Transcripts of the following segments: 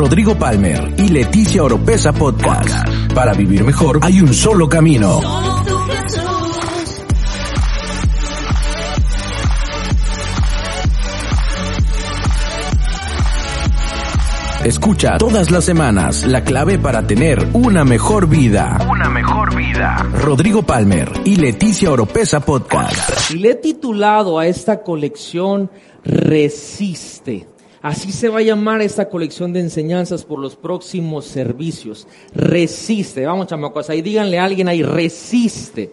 Rodrigo Palmer y Leticia Oropesa Podcast. Para vivir mejor hay un solo camino. Escucha todas las semanas la clave para tener una mejor vida. Una mejor vida. Rodrigo Palmer y Leticia Oropesa Podcast. Y le he titulado a esta colección Resiste. Así se va a llamar esta colección de enseñanzas por los próximos servicios. Resiste. Vamos, chamacos, ahí díganle a alguien ahí, resiste.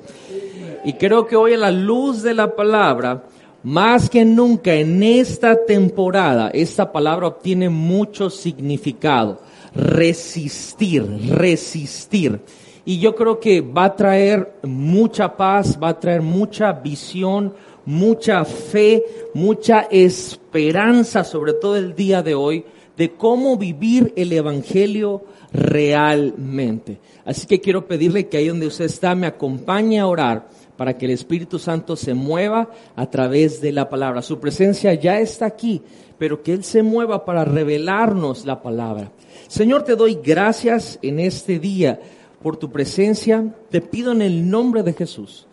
Y creo que hoy a la luz de la palabra, más que nunca en esta temporada, esta palabra obtiene mucho significado. Resistir, resistir. Y yo creo que va a traer mucha paz, va a traer mucha visión, mucha fe, mucha esperanza, sobre todo el día de hoy, de cómo vivir el Evangelio realmente. Así que quiero pedirle que ahí donde usted está me acompañe a orar para que el Espíritu Santo se mueva a través de la palabra. Su presencia ya está aquí, pero que Él se mueva para revelarnos la palabra. Señor, te doy gracias en este día por tu presencia. Te pido en el nombre de Jesús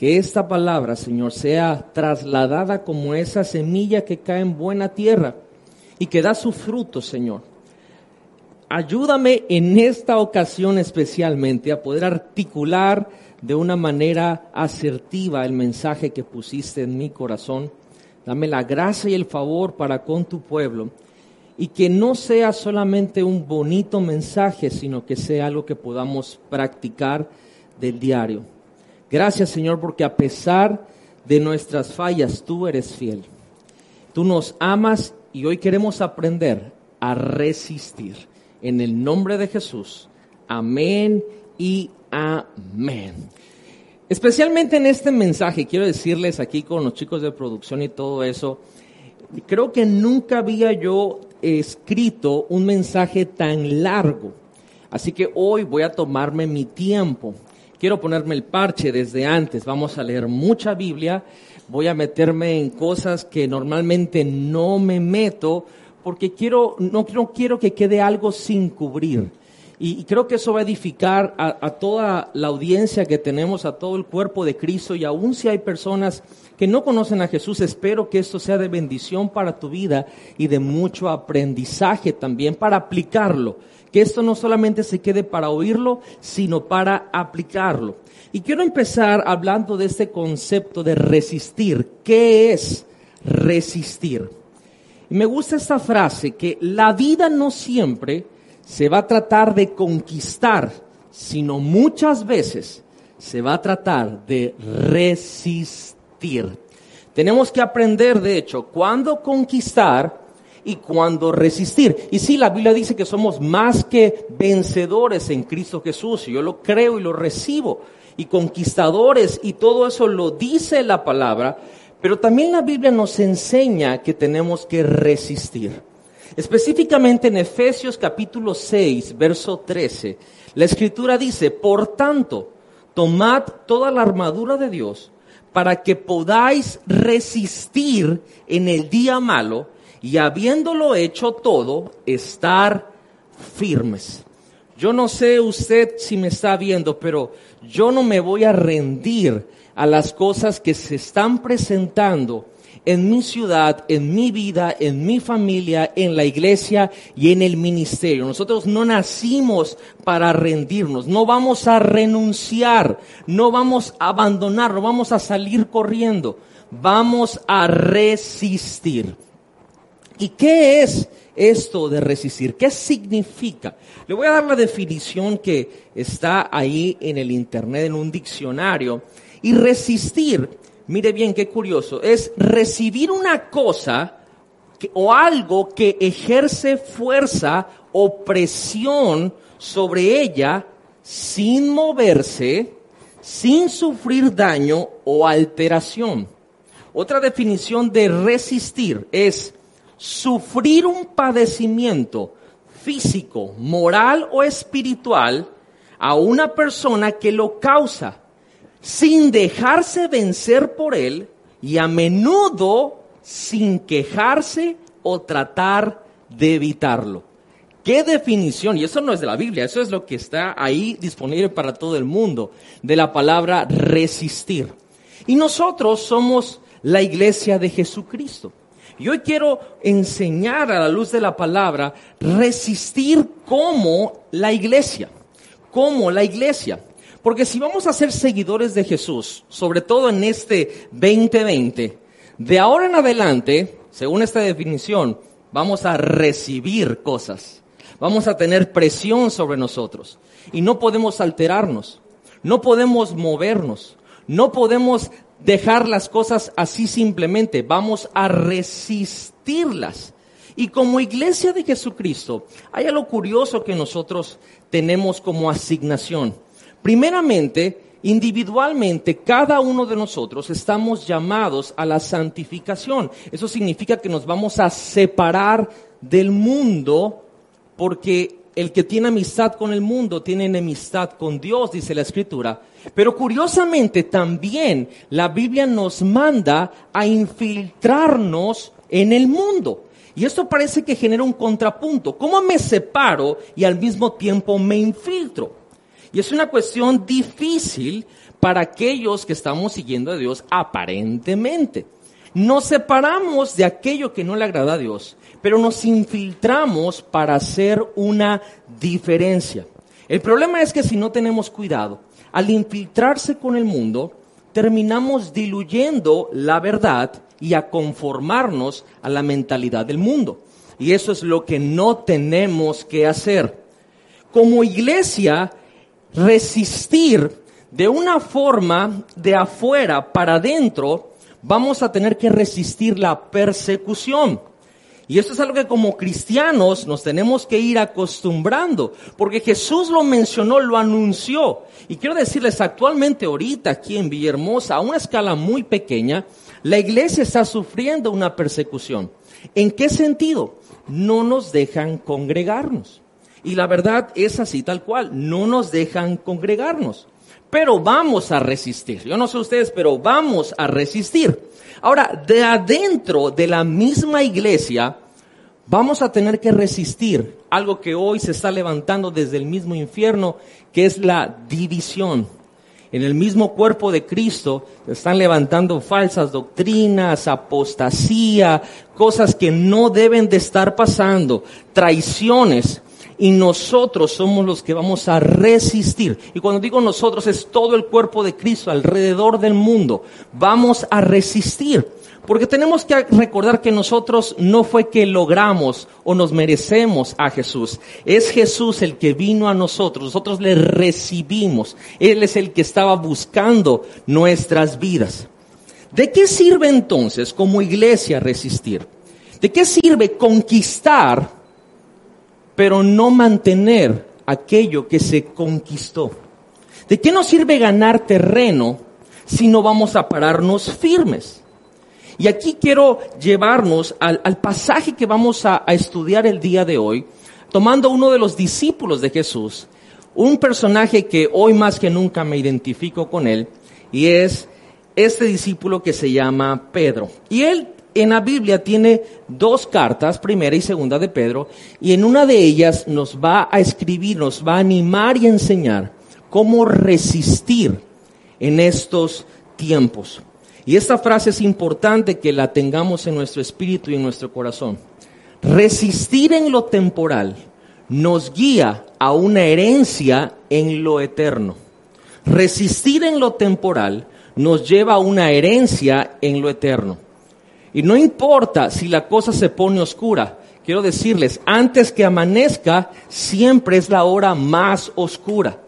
que esta palabra, Señor, sea trasladada como esa semilla que cae en buena tierra y que da su fruto, Señor. Ayúdame en esta ocasión especialmente a poder articular de una manera asertiva el mensaje que pusiste en mi corazón. Dame la gracia y el favor para con tu pueblo y que no sea solamente un bonito mensaje, sino que sea algo que podamos practicar del diario. Gracias Señor porque a pesar de nuestras fallas, tú eres fiel. Tú nos amas y hoy queremos aprender a resistir. En el nombre de Jesús. Amén y Amén. Especialmente en este mensaje, quiero decirles aquí con los chicos de producción y todo eso, creo que nunca había yo escrito un mensaje tan largo. Así que hoy voy a tomarme mi tiempo. Quiero ponerme el parche desde antes. Vamos a leer mucha Biblia. Voy a meterme en cosas que normalmente no me meto porque quiero, no, no quiero que quede algo sin cubrir. Y, creo que eso va a edificar a, toda la audiencia que tenemos, a todo el cuerpo de Cristo. Y aún si hay personas que no conocen a Jesús, espero que esto sea de bendición para tu vida y de mucho aprendizaje también para aplicarlo. Que esto no solamente se quede para oírlo, sino para aplicarlo. Y quiero empezar hablando de este concepto de resistir. ¿Qué es resistir? Me gusta esta frase, que la vida no siempre se va a tratar de conquistar, sino muchas veces se va a tratar de resistir. Tenemos que aprender, de hecho, cuándo conquistar y cuándo resistir. Y sí, la Biblia dice que somos más que vencedores en Cristo Jesús, yo lo creo y lo recibo, y conquistadores, y todo eso lo dice la palabra, pero también la Biblia nos enseña que tenemos que resistir. Específicamente en Efesios capítulo 6, verso 13, la escritura dice, por tanto, tomad toda la armadura de Dios para que podáis resistir en el día malo y habiéndolo hecho todo, estar firmes. Yo no sé usted si me está viendo, pero yo no me voy a rendir a las cosas que se están presentando en mi ciudad, en mi vida, en mi familia, en la iglesia y en el ministerio. Nosotros no nacimos para rendirnos, no vamos a renunciar, no vamos a abandonar, no vamos a salir corriendo, vamos a resistir. ¿Y qué es esto de resistir? ¿Qué significa? Le voy a dar la definición que está ahí en el Internet, en un diccionario. Y resistir mire bien qué curioso, es recibir una cosa o algo que ejerce fuerza o presión sobre ella sin moverse, sin sufrir daño o alteración. Otra definición de resistir es sufrir un padecimiento físico, moral o espiritual a una persona que lo causa sin dejarse vencer por él y a menudo sin quejarse o tratar de evitarlo. ¿Qué definición? Y eso no es de la Biblia, eso es lo que está ahí disponible para todo el mundo, de la palabra resistir. Y nosotros somos la iglesia de Jesucristo. Y hoy quiero enseñar a la luz de la palabra resistir como la iglesia, como la iglesia. Porque si vamos a ser seguidores de Jesús, sobre todo en este 2020, de ahora en adelante, según esta definición, vamos a recibir cosas. Vamos a tener presión sobre nosotros. Y no podemos alterarnos. No podemos movernos. No podemos dejar las cosas así simplemente. Vamos a resistirlas. Y como iglesia de Jesucristo, hay algo curioso que nosotros tenemos como asignación. Primeramente, individualmente, cada uno de nosotros estamos llamados a la santificación. Eso significa que nos vamos a separar del mundo porque el que tiene amistad con el mundo tiene enemistad con Dios, dice la escritura. Pero curiosamente también la Biblia nos manda a infiltrarnos en el mundo. Y esto parece que genera un contrapunto. ¿Cómo me separo y al mismo tiempo me infiltro? Y es una cuestión difícil para aquellos que estamos siguiendo a Dios aparentemente. Nos separamos de aquello que no le agrada a Dios, pero nos infiltramos para hacer una diferencia. El problema es que si no tenemos cuidado, al infiltrarse con el mundo, terminamos diluyendo la verdad y a conformarnos a la mentalidad del mundo. Y eso es lo que no tenemos que hacer. Como iglesia resistir de una forma de afuera para adentro, vamos a tener que resistir la persecución. Y esto es algo que como cristianos nos tenemos que ir acostumbrando, porque Jesús lo mencionó, lo anunció. Y quiero decirles, actualmente ahorita aquí en Villahermosa, a una escala muy pequeña, la iglesia está sufriendo una persecución. ¿En qué sentido? No nos dejan congregarnos. Y la verdad es así tal cual, no nos dejan congregarnos. Pero vamos a resistir. Yo no sé ustedes, pero vamos a resistir. Ahora, de adentro de la misma iglesia, vamos a tener que resistir algo que hoy se está levantando desde el mismo infierno, que es la división. En el mismo cuerpo de Cristo se están levantando falsas doctrinas, apostasía, cosas que no deben de estar pasando, traiciones y nosotros somos los que vamos a resistir. Y cuando digo nosotros es todo el cuerpo de Cristo alrededor del mundo. Vamos a resistir. Porque tenemos que recordar que nosotros no fue que logramos o nos merecemos a Jesús. Es Jesús el que vino a nosotros. Nosotros le recibimos. Él es el que estaba buscando nuestras vidas. ¿De qué sirve entonces como iglesia resistir? ¿De qué sirve conquistar pero no mantener aquello que se conquistó. ¿De qué nos sirve ganar terreno si no vamos a pararnos firmes? Y aquí quiero llevarnos al, pasaje que vamos a, a estudiar el día de hoy, tomando uno de los discípulos de Jesús, un personaje que hoy más que nunca me identifico con él, y es este discípulo que se llama Pedro. Y él en la Biblia tiene dos cartas, primera y segunda de Pedro, y en una de ellas nos va a escribir, nos va a animar y enseñar cómo resistir en estos tiempos. Y esta frase es importante que la tengamos en nuestro espíritu y en nuestro corazón. Resistir en lo temporal nos guía a una herencia en lo eterno. Resistir en lo temporal nos lleva a una herencia en lo eterno. Y no importa si la cosa se pone oscura, quiero decirles, antes que amanezca, siempre es la hora más oscura.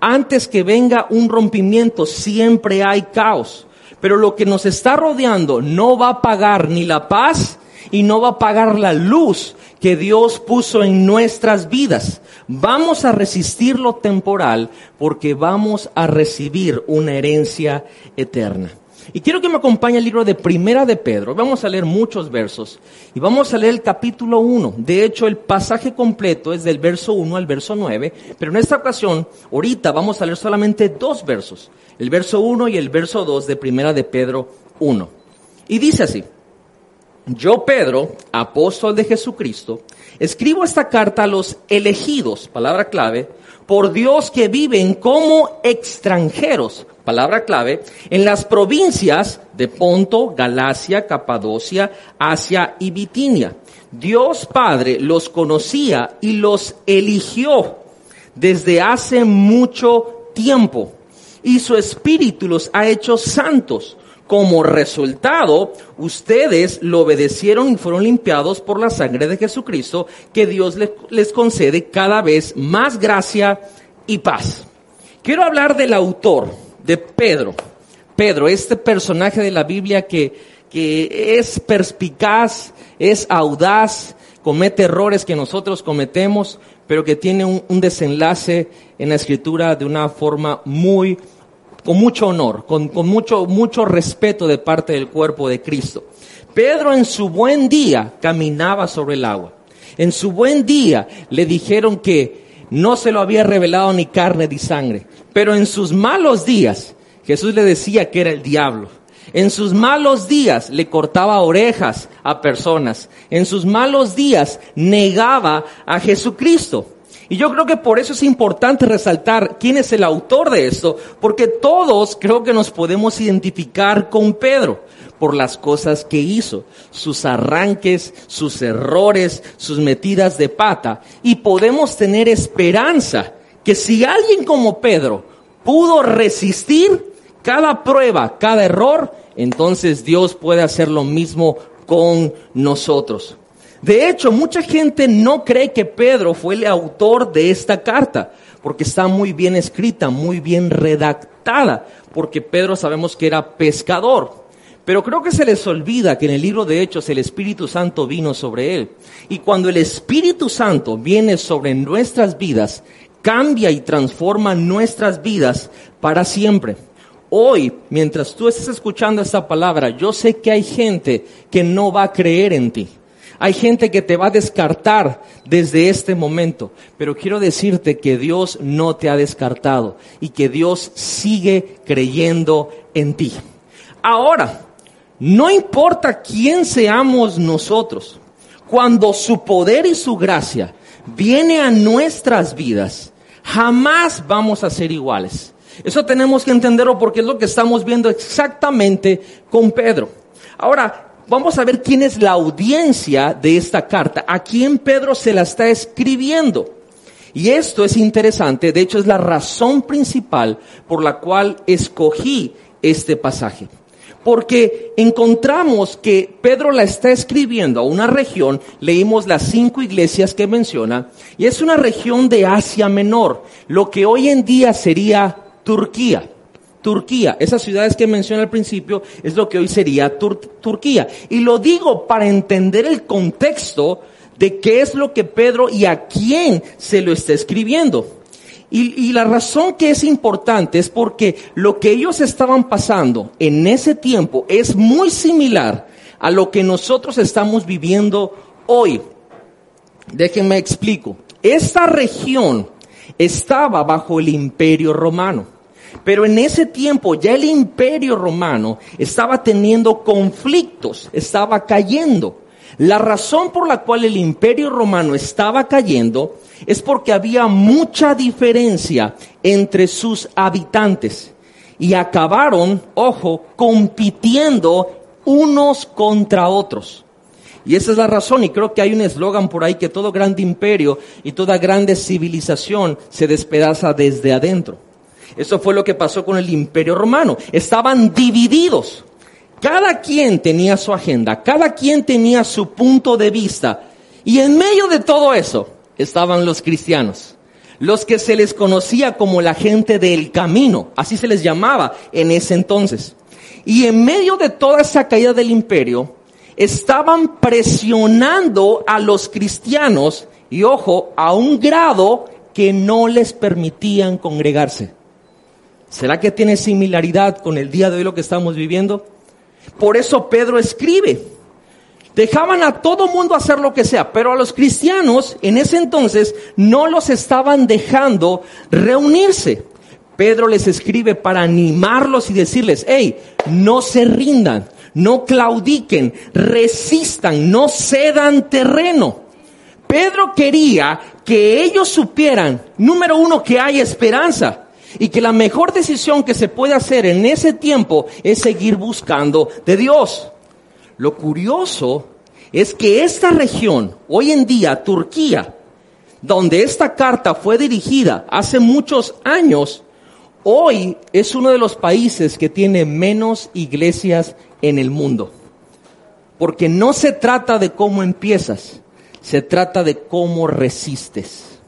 Antes que venga un rompimiento, siempre hay caos. Pero lo que nos está rodeando no va a pagar ni la paz y no va a pagar la luz que Dios puso en nuestras vidas. Vamos a resistir lo temporal porque vamos a recibir una herencia eterna. Y quiero que me acompañe el libro de Primera de Pedro. Vamos a leer muchos versos. Y vamos a leer el capítulo 1. De hecho, el pasaje completo es del verso 1 al verso 9. Pero en esta ocasión, ahorita vamos a leer solamente dos versos. El verso 1 y el verso 2 de Primera de Pedro 1. Y dice así. yo Pedro, apóstol de Jesucristo, escribo esta carta a los elegidos, palabra clave, por Dios que viven como extranjeros, palabra clave, en las provincias de Ponto, Galacia, Capadocia, Asia y Bitinia. Dios Padre los conocía y los eligió desde hace mucho tiempo y su espíritu los ha hecho santos como resultado, ustedes lo obedecieron y fueron limpiados por la sangre de Jesucristo, que Dios les, concede cada vez más gracia y paz. Quiero hablar del autor, de Pedro. Pedro, este personaje de la Biblia que, que es perspicaz, es audaz, comete errores que nosotros cometemos, pero que tiene un, un desenlace en la escritura de una forma muy con mucho honor, con, mucho, mucho respeto de parte del cuerpo de Cristo. Pedro en su buen día caminaba sobre el agua. En su buen día le dijeron que no se lo había revelado ni carne ni sangre. Pero en sus malos días Jesús le decía que era el diablo. En sus malos días le cortaba orejas a personas. En sus malos días negaba a Jesucristo. Y yo creo que por eso es importante resaltar quién es el autor de esto, porque todos creo que nos podemos identificar con Pedro por las cosas que hizo, sus arranques, sus errores, sus metidas de pata, y podemos tener esperanza que si alguien como Pedro pudo resistir cada prueba, cada error, entonces Dios puede hacer lo mismo con nosotros. De hecho, mucha gente no cree que Pedro fue el autor de esta carta, porque está muy bien escrita, muy bien redactada, porque Pedro sabemos que era pescador. Pero creo que se les olvida que en el libro de Hechos el Espíritu Santo vino sobre él. Y cuando el Espíritu Santo viene sobre nuestras vidas, cambia y transforma nuestras vidas para siempre. Hoy, mientras tú estés escuchando esta palabra, yo sé que hay gente que no va a creer en ti. Hay gente que te va a descartar desde este momento, pero quiero decirte que Dios no te ha descartado y que Dios sigue creyendo en ti. Ahora, no importa quién seamos nosotros, cuando su poder y su gracia viene a nuestras vidas, jamás vamos a ser iguales. Eso tenemos que entenderlo porque es lo que estamos viendo exactamente con Pedro. Ahora, vamos a ver quién es la audiencia de esta carta, a quién Pedro se la está escribiendo. Y esto es interesante, de hecho es la razón principal por la cual escogí este pasaje. Porque encontramos que Pedro la está escribiendo a una región, leímos las cinco iglesias que menciona, y es una región de Asia Menor, lo que hoy en día sería Turquía. Turquía. Esas ciudades que mencioné al principio es lo que hoy sería Turquía. Y lo digo para entender el contexto de qué es lo que Pedro y a quién se lo está escribiendo. Y, y, la razón que es importante es porque lo que ellos estaban pasando en ese tiempo es muy similar a lo que nosotros estamos viviendo hoy. Déjenme explico. Esta región estaba bajo el imperio romano. Pero en ese tiempo ya el imperio romano estaba teniendo conflictos, estaba cayendo. La razón por la cual el imperio romano estaba cayendo es porque había mucha diferencia entre sus habitantes y acabaron, ojo, compitiendo unos contra otros. Y esa es la razón, y creo que hay un eslogan por ahí que todo grande imperio y toda grande civilización se despedaza desde adentro. Eso fue lo que pasó con el imperio romano. Estaban divididos. Cada quien tenía su agenda, cada quien tenía su punto de vista. Y en medio de todo eso estaban los cristianos, los que se les conocía como la gente del camino, así se les llamaba en ese entonces. Y en medio de toda esa caída del imperio, estaban presionando a los cristianos, y ojo, a un grado que no les permitían congregarse. ¿Será que tiene similaridad con el día de hoy lo que estamos viviendo? Por eso Pedro escribe. Dejaban a todo mundo hacer lo que sea, pero a los cristianos en ese entonces no los estaban dejando reunirse. Pedro les escribe para animarlos y decirles, hey, no se rindan, no claudiquen, resistan, no cedan terreno. Pedro quería que ellos supieran, número uno, que hay esperanza y que la mejor decisión que se puede hacer en ese tiempo es seguir buscando de Dios. Lo curioso es que esta región, hoy en día, Turquía, donde esta carta fue dirigida hace muchos años, hoy es uno de los países que tiene menos iglesias en el mundo. Porque no se trata de cómo empiezas, se trata de cómo resistes.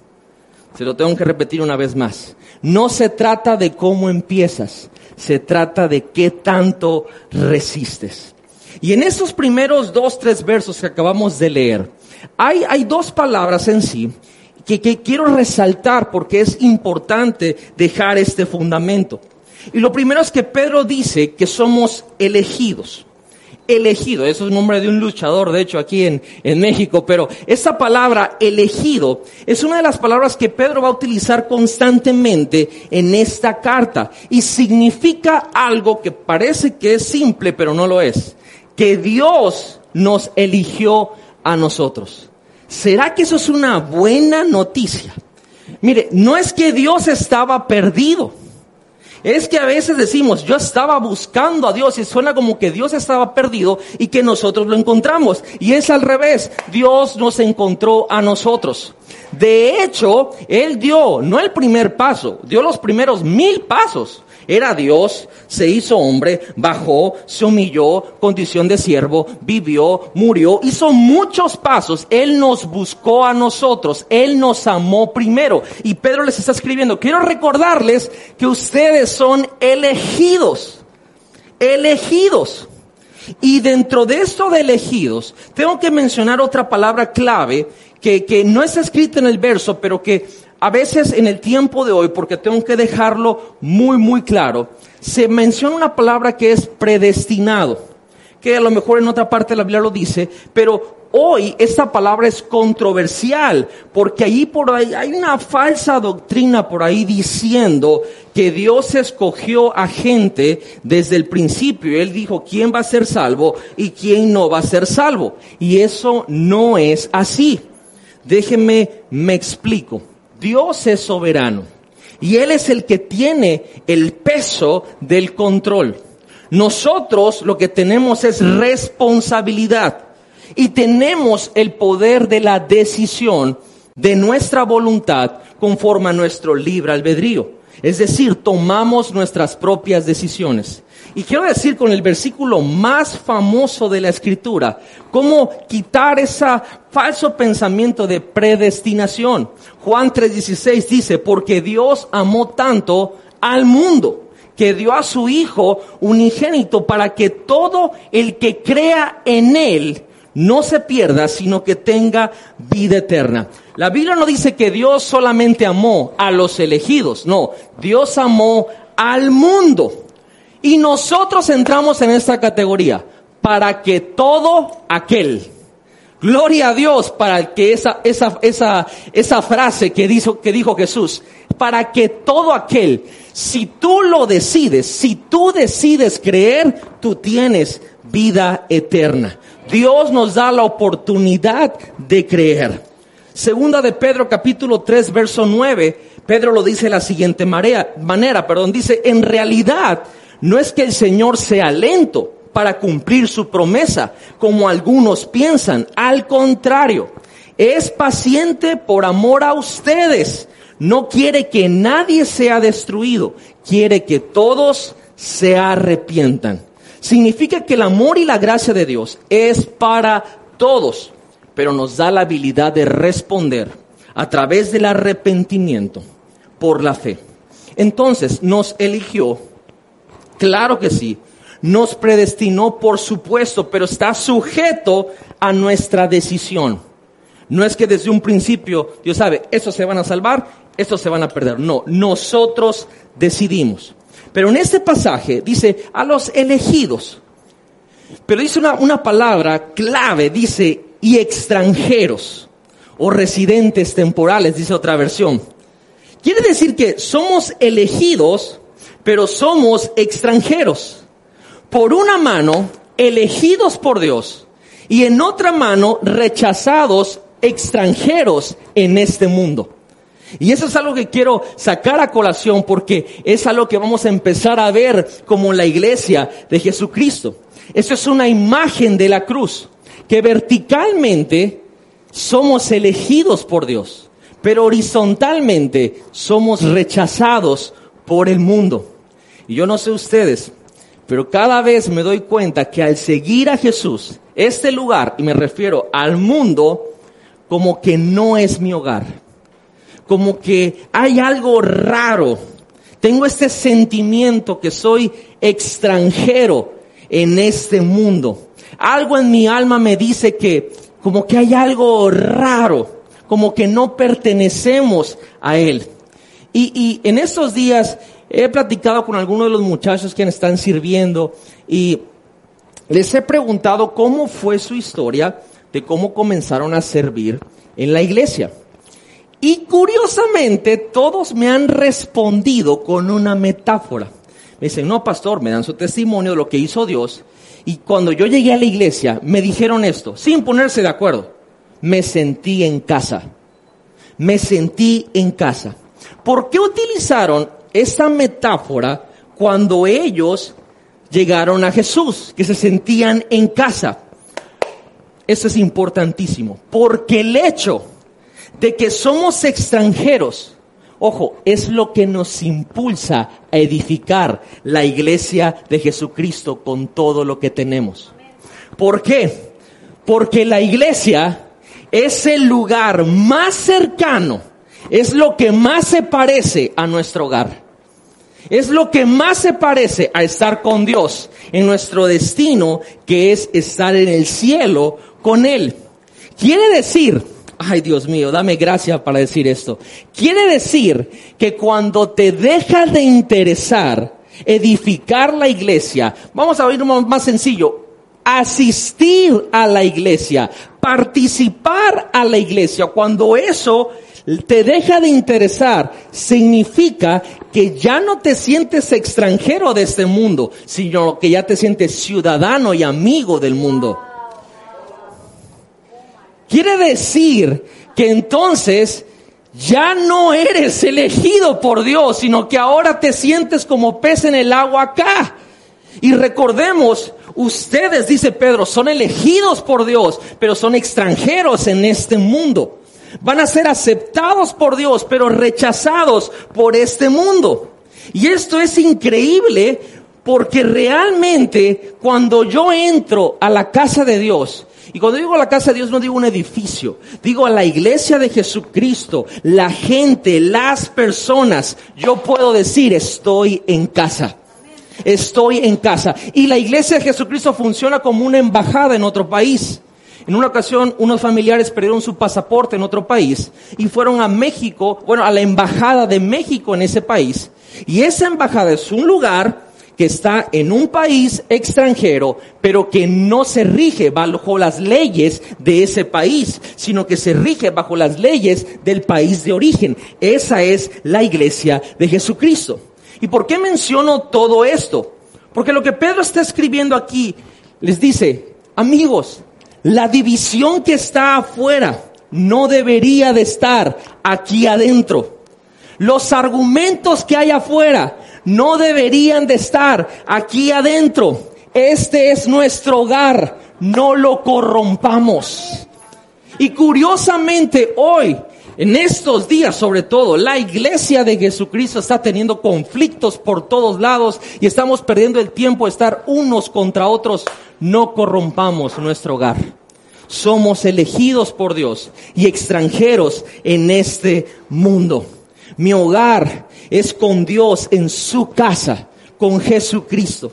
Se lo tengo que repetir una vez más. No se trata de cómo empiezas, se trata de qué tanto resistes. Y en esos primeros dos, tres versos que acabamos de leer, hay, hay dos palabras en sí que, que quiero resaltar porque es importante dejar este fundamento. Y lo primero es que Pedro dice que somos elegidos elegido. Eso es el nombre de un luchador, de hecho, aquí en, en México. Pero esa palabra elegido es una de las palabras que Pedro va a utilizar constantemente en esta carta. Y significa algo que parece que es simple, pero no lo es. Que Dios nos eligió a nosotros. ¿Será que eso es una buena noticia? Mire, no es que Dios estaba perdido. Es que a veces decimos, yo estaba buscando a Dios y suena como que Dios estaba perdido y que nosotros lo encontramos. Y es al revés, Dios nos encontró a nosotros. De hecho, Él dio, no el primer paso, dio los primeros mil pasos. Era Dios, se hizo hombre, bajó, se humilló, condición de siervo, vivió, murió, hizo muchos pasos. Él nos buscó a nosotros, Él nos amó primero. Y Pedro les está escribiendo, quiero recordarles que ustedes son elegidos, elegidos. Y dentro de esto de elegidos, tengo que mencionar otra palabra clave que, que no está escrita en el verso, pero que a veces en el tiempo de hoy, porque tengo que dejarlo muy, muy claro, se menciona una palabra que es predestinado, que a lo mejor en otra parte de la Biblia lo dice, pero hoy esta palabra es controversial, porque ahí por ahí hay una falsa doctrina por ahí diciendo que Dios escogió a gente desde el principio. Él dijo quién va a ser salvo y quién no va a ser salvo. Y eso no es así. Déjenme, me explico. Dios es soberano y Él es el que tiene el peso del control. Nosotros lo que tenemos es responsabilidad y tenemos el poder de la decisión de nuestra voluntad conforme a nuestro libre albedrío. Es decir, tomamos nuestras propias decisiones. Y quiero decir con el versículo más famoso de la escritura, cómo quitar ese falso pensamiento de predestinación. Juan 3:16 dice, porque Dios amó tanto al mundo que dio a su Hijo unigénito para que todo el que crea en Él no se pierda, sino que tenga vida eterna. La Biblia no dice que Dios solamente amó a los elegidos, no, Dios amó al mundo. Y nosotros entramos en esta categoría, para que todo aquel, gloria a Dios para que esa, esa, esa, esa frase que dijo, que dijo Jesús, para que todo aquel, si tú lo decides, si tú decides creer, tú tienes vida eterna. Dios nos da la oportunidad de creer. Segunda de Pedro capítulo 3 verso 9, Pedro lo dice de la siguiente manera, manera, perdón, dice, en realidad no es que el Señor sea lento para cumplir su promesa, como algunos piensan, al contrario, es paciente por amor a ustedes, no quiere que nadie sea destruido, quiere que todos se arrepientan. Significa que el amor y la gracia de Dios es para todos, pero nos da la habilidad de responder a través del arrepentimiento por la fe. Entonces nos eligió, claro que sí, nos predestinó por supuesto, pero está sujeto a nuestra decisión. No es que desde un principio Dios sabe, estos se van a salvar, estos se van a perder. No, nosotros decidimos. Pero en este pasaje dice a los elegidos. Pero dice una, una palabra clave, dice y extranjeros o residentes temporales, dice otra versión. Quiere decir que somos elegidos, pero somos extranjeros. Por una mano, elegidos por Dios y en otra mano rechazados extranjeros en este mundo. Y eso es algo que quiero sacar a colación porque es algo que vamos a empezar a ver como la iglesia de Jesucristo. Eso es una imagen de la cruz, que verticalmente somos elegidos por Dios, pero horizontalmente somos rechazados por el mundo. Y yo no sé ustedes, pero cada vez me doy cuenta que al seguir a Jesús, este lugar, y me refiero al mundo, como que no es mi hogar. Como que hay algo raro. Tengo este sentimiento que soy extranjero en este mundo. Algo en mi alma me dice que como que hay algo raro, como que no pertenecemos a Él. Y, en estos días he platicado con algunos de los muchachos que están sirviendo y les he preguntado cómo fue su historia de cómo comenzaron a servir en la iglesia. Y curiosamente todos me han respondido con una metáfora. Me dicen, no, pastor, me dan su testimonio de lo que hizo Dios. Y cuando yo llegué a la iglesia, me dijeron esto, sin ponerse de acuerdo. Me sentí en casa. Me sentí en casa. ¿Por qué utilizaron esa metáfora cuando ellos llegaron a Jesús, que se sentían en casa. Eso es importantísimo, porque el hecho de que somos extranjeros, ojo, es lo que nos impulsa a edificar la iglesia de Jesucristo con todo lo que tenemos. ¿Por qué? Porque la iglesia es el lugar más cercano es lo que más se parece a nuestro hogar. Es lo que más se parece a estar con Dios en nuestro destino, que es estar en el cielo con Él. Quiere decir, ay Dios mío, dame gracia para decir esto. Quiere decir que cuando te deja de interesar edificar la iglesia, vamos a oír más sencillo, asistir a la iglesia, participar a la iglesia, cuando eso te deja de interesar, significa que ya no te sientes extranjero de este mundo, sino que ya te sientes ciudadano y amigo del mundo. Quiere decir que entonces ya no eres elegido por Dios, sino que ahora te sientes como pez en el agua acá. Y recordemos, ustedes, dice Pedro, son elegidos por Dios, pero son extranjeros en este mundo. Van a ser aceptados por Dios, pero rechazados por este mundo. Y esto es increíble porque realmente cuando yo entro a la casa de Dios, y cuando digo la casa de Dios no digo un edificio, digo a la iglesia de Jesucristo, la gente, las personas, yo puedo decir estoy en casa. Estoy en casa. Y la iglesia de Jesucristo funciona como una embajada en otro país. En una ocasión, unos familiares perdieron su pasaporte en otro país y fueron a México, bueno, a la embajada de México en ese país. Y esa embajada es un lugar que está en un país extranjero, pero que no se rige bajo las leyes de ese país, sino que se rige bajo las leyes del país de origen. Esa es la iglesia de Jesucristo. ¿Y por qué menciono todo esto? Porque lo que Pedro está escribiendo aquí les dice, amigos, la división que está afuera no debería de estar aquí adentro. Los argumentos que hay afuera no deberían de estar aquí adentro. Este es nuestro hogar, no lo corrompamos. Y curiosamente hoy, en estos días sobre todo, la iglesia de Jesucristo está teniendo conflictos por todos lados y estamos perdiendo el tiempo de estar unos contra otros no corrompamos nuestro hogar. Somos elegidos por Dios y extranjeros en este mundo. Mi hogar es con Dios en su casa, con Jesucristo.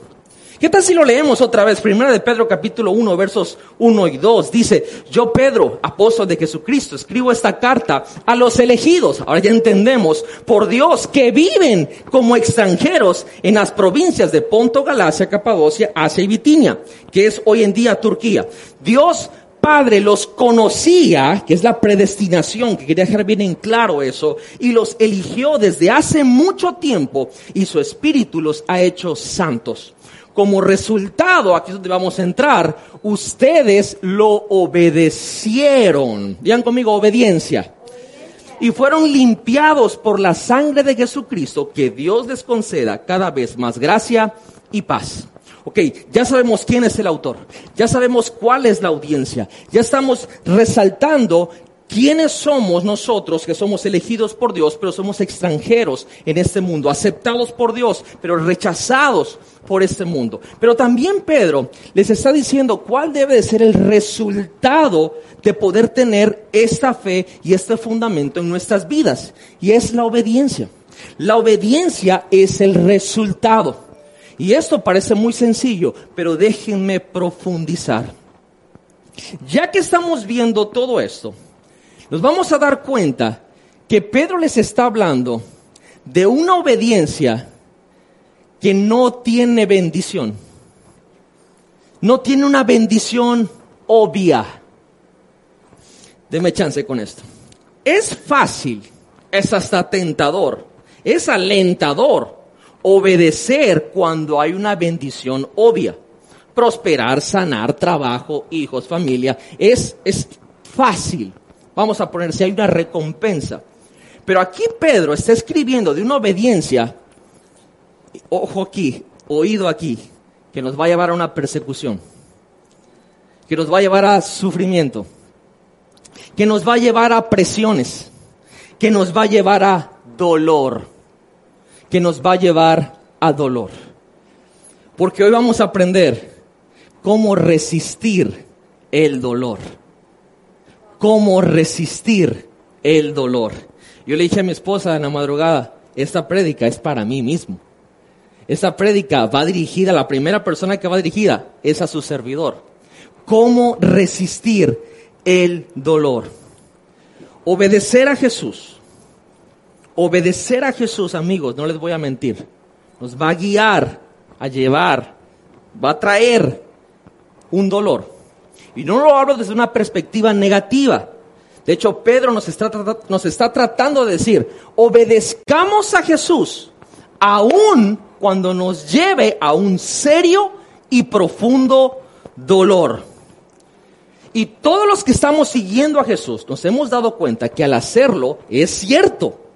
¿Qué tal si lo leemos otra vez? Primera de Pedro capítulo 1 versos 1 y 2. Dice, yo Pedro, apóstol de Jesucristo, escribo esta carta a los elegidos, ahora ya entendemos, por Dios, que viven como extranjeros en las provincias de Ponto, Galacia, Capadocia, Asia y Bitinia, que es hoy en día Turquía. Dios Padre los conocía, que es la predestinación, que quería dejar bien en claro eso, y los eligió desde hace mucho tiempo y su espíritu los ha hecho santos como resultado, aquí es donde vamos a entrar, ustedes lo obedecieron. Digan conmigo, obediencia. Y fueron limpiados por la sangre de Jesucristo, que Dios les conceda cada vez más gracia y paz. Ok, ya sabemos quién es el autor, ya sabemos cuál es la audiencia, ya estamos resaltando quiénes somos nosotros que somos elegidos por Dios, pero somos extranjeros en este mundo, aceptados por Dios, pero rechazados por este mundo. Pero también Pedro les está diciendo cuál debe de ser el resultado de poder tener esta fe y este fundamento en nuestras vidas, y es la obediencia. La obediencia es el resultado. Y esto parece muy sencillo, pero déjenme profundizar. Ya que estamos viendo todo esto, nos vamos a dar cuenta que Pedro les está hablando de una obediencia que no tiene bendición. No tiene una bendición obvia. Deme chance con esto. Es fácil, es hasta tentador, es alentador obedecer cuando hay una bendición obvia. Prosperar, sanar, trabajo, hijos, familia. Es, es fácil. Vamos a poner si hay una recompensa. Pero aquí Pedro está escribiendo de una obediencia, ojo aquí, oído aquí, que nos va a llevar a una persecución, que nos va a llevar a sufrimiento, que nos va a llevar a presiones, que nos va a llevar a dolor que nos va a llevar a dolor. Porque hoy vamos a aprender cómo resistir el dolor. Cómo resistir el dolor. Yo le dije a mi esposa en la madrugada, esta prédica es para mí mismo. Esta prédica va dirigida, la primera persona que va dirigida es a su servidor. ¿Cómo resistir el dolor? Obedecer a Jesús Obedecer a Jesús, amigos, no les voy a mentir, nos va a guiar, a llevar, va a traer un dolor. Y no lo hablo desde una perspectiva negativa. De hecho, Pedro nos está, nos está tratando de decir, obedezcamos a Jesús, aun cuando nos lleve a un serio y profundo dolor. Y todos los que estamos siguiendo a Jesús nos hemos dado cuenta que al hacerlo es cierto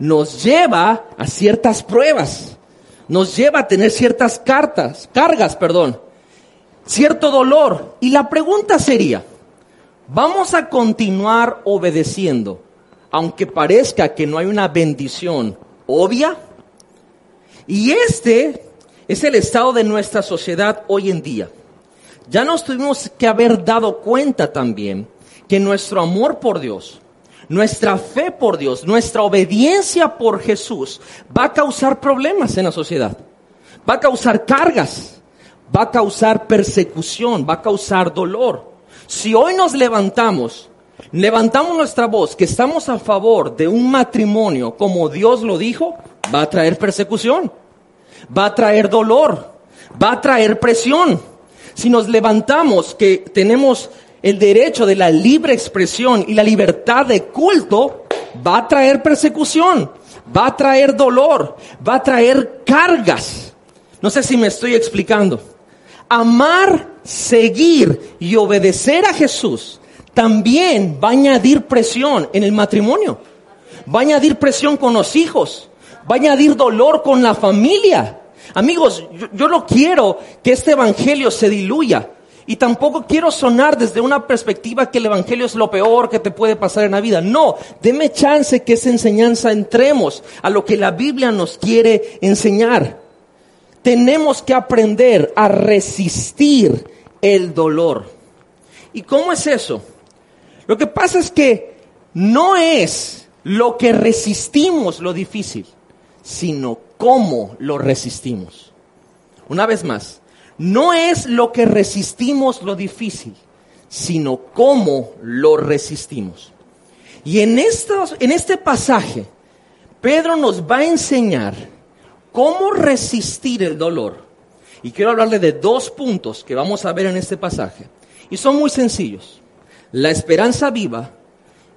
nos lleva a ciertas pruebas, nos lleva a tener ciertas cartas, cargas, perdón, cierto dolor. Y la pregunta sería, ¿vamos a continuar obedeciendo, aunque parezca que no hay una bendición obvia? Y este es el estado de nuestra sociedad hoy en día. Ya nos tuvimos que haber dado cuenta también que nuestro amor por Dios, nuestra fe por Dios, nuestra obediencia por Jesús va a causar problemas en la sociedad. Va a causar cargas, va a causar persecución, va a causar dolor. Si hoy nos levantamos, levantamos nuestra voz, que estamos a favor de un matrimonio como Dios lo dijo, va a traer persecución, va a traer dolor, va a traer presión. Si nos levantamos que tenemos el derecho de la libre expresión y la libertad de culto, va a traer persecución, va a traer dolor, va a traer cargas. No sé si me estoy explicando. Amar, seguir y obedecer a Jesús también va a añadir presión en el matrimonio, va a añadir presión con los hijos, va a añadir dolor con la familia. Amigos, yo, yo no quiero que este evangelio se diluya. Y tampoco quiero sonar desde una perspectiva que el Evangelio es lo peor que te puede pasar en la vida. No, deme chance que esa enseñanza entremos a lo que la Biblia nos quiere enseñar. Tenemos que aprender a resistir el dolor. ¿Y cómo es eso? Lo que pasa es que no es lo que resistimos lo difícil, sino cómo lo resistimos. Una vez más, no es lo que resistimos lo difícil, sino cómo lo resistimos. Y en, estos, en este pasaje, Pedro nos va a enseñar cómo resistir el dolor. Y quiero hablarle de dos puntos que vamos a ver en este pasaje. Y son muy sencillos. La esperanza viva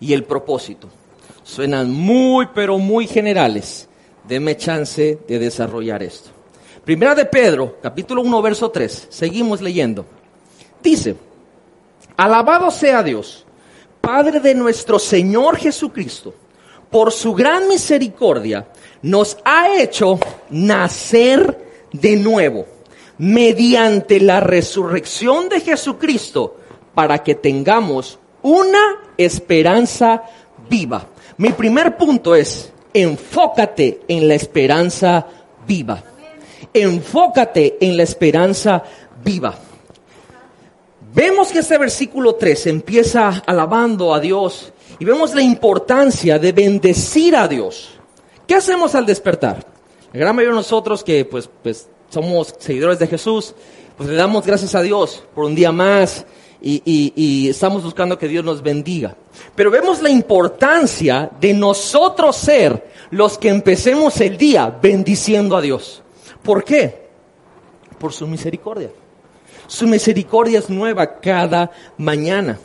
y el propósito. Suenan muy, pero muy generales. Deme chance de desarrollar esto. Primera de Pedro, capítulo 1, verso 3. Seguimos leyendo. Dice, alabado sea Dios, Padre de nuestro Señor Jesucristo, por su gran misericordia, nos ha hecho nacer de nuevo mediante la resurrección de Jesucristo para que tengamos una esperanza viva. Mi primer punto es, enfócate en la esperanza viva. Enfócate en la esperanza viva. Vemos que este versículo 3 empieza alabando a Dios y vemos la importancia de bendecir a Dios. ¿Qué hacemos al despertar? La gran mayoría de nosotros que pues, pues somos seguidores de Jesús, pues le damos gracias a Dios por un día más y, y, estamos buscando que Dios nos bendiga. Pero vemos la importancia de nosotros ser los que empecemos el día bendiciendo a Dios. ¿Por qué? Por su misericordia. Su misericordia es nueva cada mañana.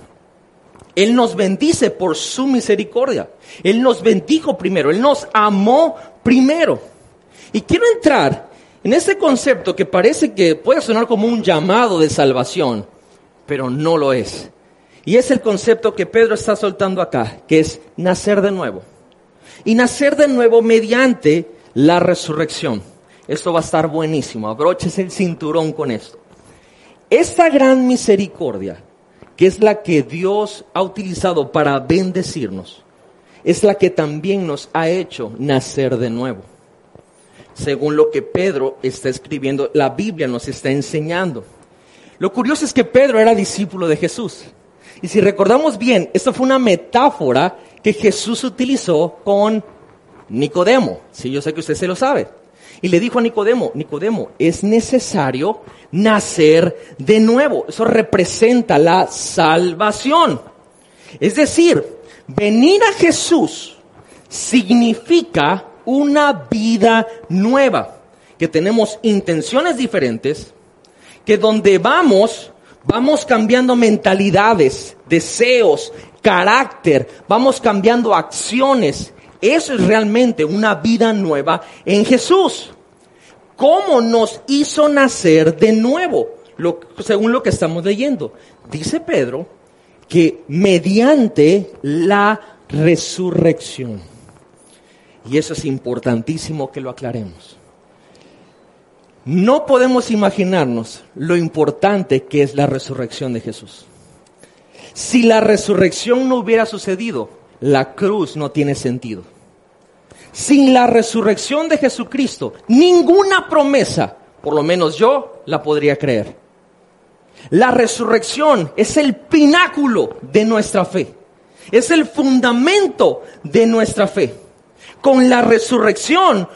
Él nos bendice por su misericordia. Él nos bendijo primero, Él nos amó primero. Y quiero entrar en ese concepto que parece que puede sonar como un llamado de salvación, pero no lo es. Y es el concepto que Pedro está soltando acá, que es nacer de nuevo. Y nacer de nuevo mediante la resurrección. Esto va a estar buenísimo. Abroches el cinturón con esto. Esta gran misericordia, que es la que Dios ha utilizado para bendecirnos, es la que también nos ha hecho nacer de nuevo según lo que Pedro está escribiendo, la Biblia nos está enseñando. Lo curioso es que Pedro era discípulo de Jesús. Y si recordamos bien, esto fue una metáfora que Jesús utilizó con Nicodemo. Sí, yo sé que usted se lo sabe. Y le dijo a Nicodemo, Nicodemo, es necesario nacer de nuevo. Eso representa la salvación. Es decir, venir a Jesús significa una vida nueva, que tenemos intenciones diferentes, que donde vamos, vamos cambiando mentalidades, deseos, carácter, vamos cambiando acciones. Es realmente una vida nueva en Jesús. ¿Cómo nos hizo nacer de nuevo? según lo que estamos leyendo. Dice Pedro que mediante la resurrección. Y eso es importantísimo que lo aclaremos. No podemos imaginarnos lo importante que es la resurrección de Jesús. Si la resurrección no hubiera sucedido, la cruz no tiene sentido. Sin la resurrección de Jesucristo, ninguna promesa, por lo menos yo, la podría creer. La resurrección es el pináculo de nuestra fe. Es el fundamento de nuestra fe. Con la resurrección,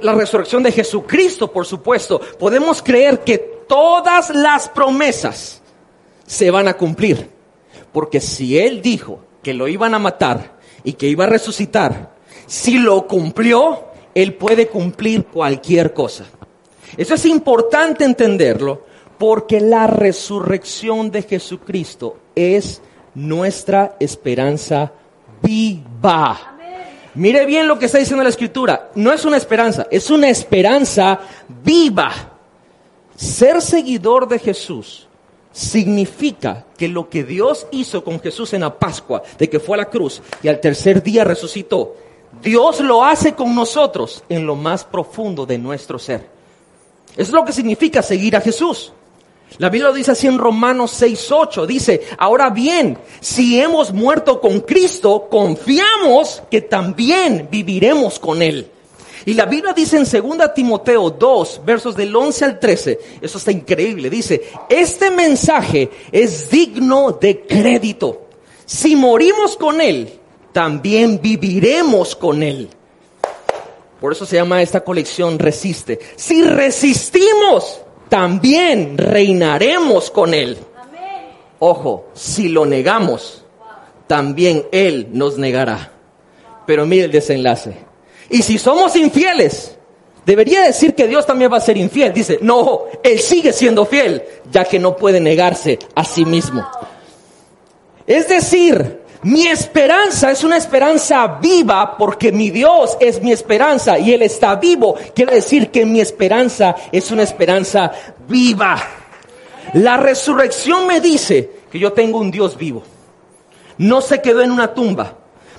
la resurrección de Jesucristo, por supuesto, podemos creer que todas las promesas se van a cumplir. Porque si Él dijo que lo iban a matar y que iba a resucitar, si lo cumplió, Él puede cumplir cualquier cosa. Eso es importante entenderlo porque la resurrección de Jesucristo es nuestra esperanza viva. Mire bien lo que está diciendo la escritura. No es una esperanza, es una esperanza viva. Ser seguidor de Jesús significa que lo que Dios hizo con Jesús en la Pascua, de que fue a la cruz y al tercer día resucitó, Dios lo hace con nosotros en lo más profundo de nuestro ser. Eso es lo que significa seguir a Jesús. La Biblia lo dice así en Romanos 6.8. Dice, ahora bien, si hemos muerto con Cristo, confiamos que también viviremos con Él. Y la Biblia dice en 2 Timoteo 2, versos del 11 al 13, eso está increíble, dice, este mensaje es digno de crédito. Si morimos con Él, también viviremos con Él. Por eso se llama esta colección Resiste. Si resistimos, también reinaremos con Él. Ojo, si lo negamos, también Él nos negará. Pero mire el desenlace. Y si somos infieles, debería decir que Dios también va a ser infiel. Dice, no, Él sigue siendo fiel, ya que no puede negarse a sí mismo. Es decir, Mi esperanza es una esperanza viva porque mi Dios es mi esperanza y Él está vivo. Quiere decir que mi esperanza es una esperanza viva. La resurrección me dice que yo tengo un Dios vivo. No se quedó en una tumba.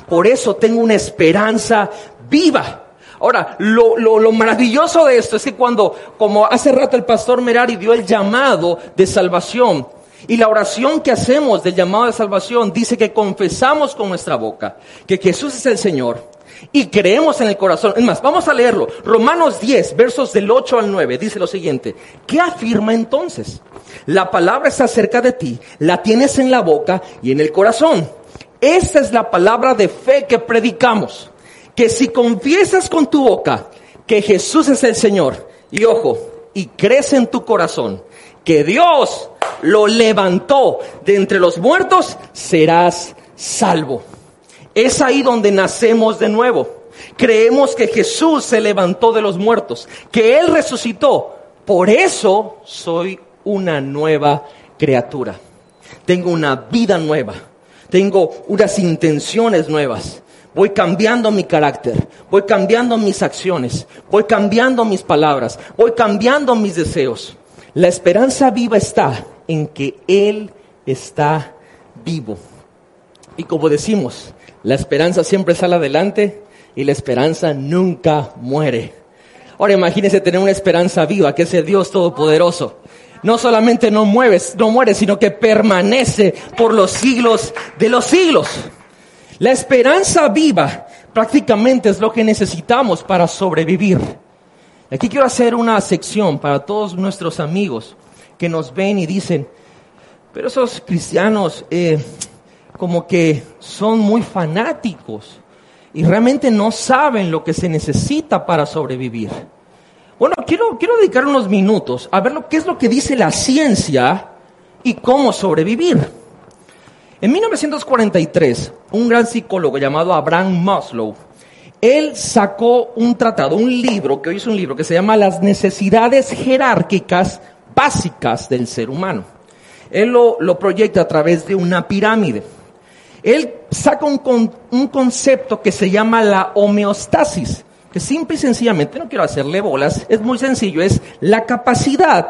Por eso tengo una esperanza viva. Ahora, lo, lo, maravilloso de esto es que cuando, como hace rato el pastor Merari dio el llamado de salvación, y la oración que hacemos del llamado de salvación dice que confesamos con nuestra boca que Jesús es el Señor y creemos en el corazón. Es más, vamos a leerlo. Romanos 10, versos del 8 al 9, dice lo siguiente. ¿Qué afirma entonces? La palabra está cerca de ti, la tienes en la boca y en el corazón. Esta es la palabra de fe que predicamos. Que si confiesas con tu boca que Jesús es el Señor, y ojo, y crees en tu corazón que Dios lo levantó de entre los muertos, serás salvo. Es ahí donde nacemos de nuevo. Creemos que Jesús se levantó de los muertos, que Él resucitó. Por eso soy una nueva criatura. Tengo una vida nueva. Tengo unas intenciones nuevas. Voy cambiando mi carácter, voy cambiando mis acciones, voy cambiando mis palabras, voy cambiando mis deseos. La esperanza viva está en que Él está vivo. Y como decimos, la esperanza siempre sale adelante y la esperanza nunca muere. Ahora imagínense tener una esperanza viva, que es el Dios Todopoderoso. No solamente no mueves, no muere, sino que permanece por los siglos de los siglos. La esperanza viva prácticamente es lo que necesitamos para sobrevivir. Aquí quiero hacer una sección para todos nuestros amigos que nos ven y dicen, pero esos cristianos eh, como que son muy fanáticos y realmente no saben lo que se necesita para sobrevivir. Bueno, quiero, quiero dedicar unos minutos a ver lo que es lo que dice la ciencia y cómo sobrevivir. En 1943, un gran psicólogo llamado Abraham Maslow él sacó un tratado, un libro, que hoy es un libro, que se llama Las necesidades jerárquicas básicas del ser humano. Él lo, proyecta a través de una pirámide. Él saca un, un concepto que se llama la homeostasis, que simple y sencillamente, no quiero hacerle bolas, es muy sencillo, es la capacidad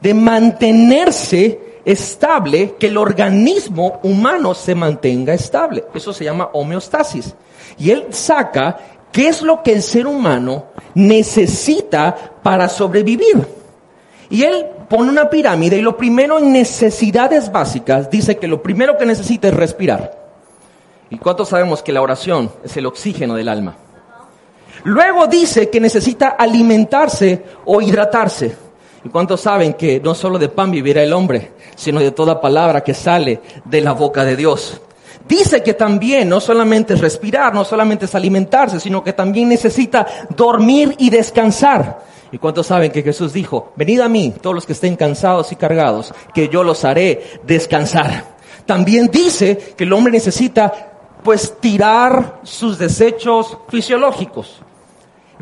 de mantenerse estable, que el organismo humano se mantenga estable. Eso se llama homeostasis. Y él saca qué es lo que el ser humano necesita para sobrevivir. Y él pone una pirámide y lo primero en necesidades básicas dice que lo primero que necesita es respirar. ¿Y cuántos sabemos que la oración es el oxígeno del alma? Luego dice que necesita alimentarse o hidratarse. ¿Y cuántos saben que no solo de pan vivirá el hombre, sino de toda palabra que sale de la boca de Dios? Dice que también no solamente es respirar, no solamente es alimentarse, sino que también necesita dormir y descansar. ¿Y cuántos saben que Jesús dijo, venid a mí, todos los que estén cansados y cargados, que yo los haré descansar? También dice que el hombre necesita pues tirar sus desechos fisiológicos.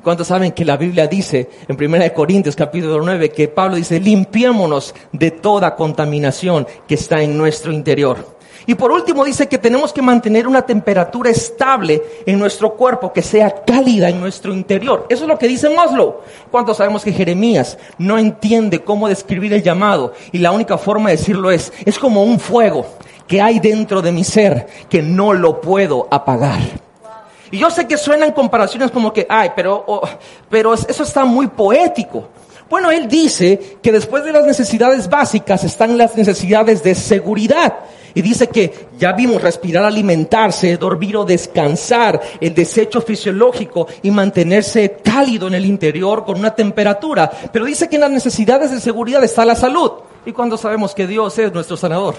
¿Y cuántos saben que la Biblia dice en 1 Corintios capítulo 9 que Pablo dice, limpiémonos de toda contaminación que está en nuestro interior? Y por último dice que tenemos que mantener una temperatura estable en nuestro cuerpo, que sea cálida en nuestro interior. Eso es lo que dice Maslow. ¿Cuántos sabemos que Jeremías no entiende cómo describir el llamado? Y la única forma de decirlo es, es como un fuego que hay dentro de mi ser que no lo puedo apagar. Y yo sé que suenan comparaciones como que, ay, pero, oh, pero eso está muy poético. Bueno, él dice que después de las necesidades básicas están las necesidades de seguridad. Y dice que ya vimos respirar, alimentarse, dormir o descansar, el desecho fisiológico y mantenerse cálido en el interior con una temperatura. Pero dice que en las necesidades de seguridad está la salud. ¿Y cuando sabemos que Dios es nuestro sanador?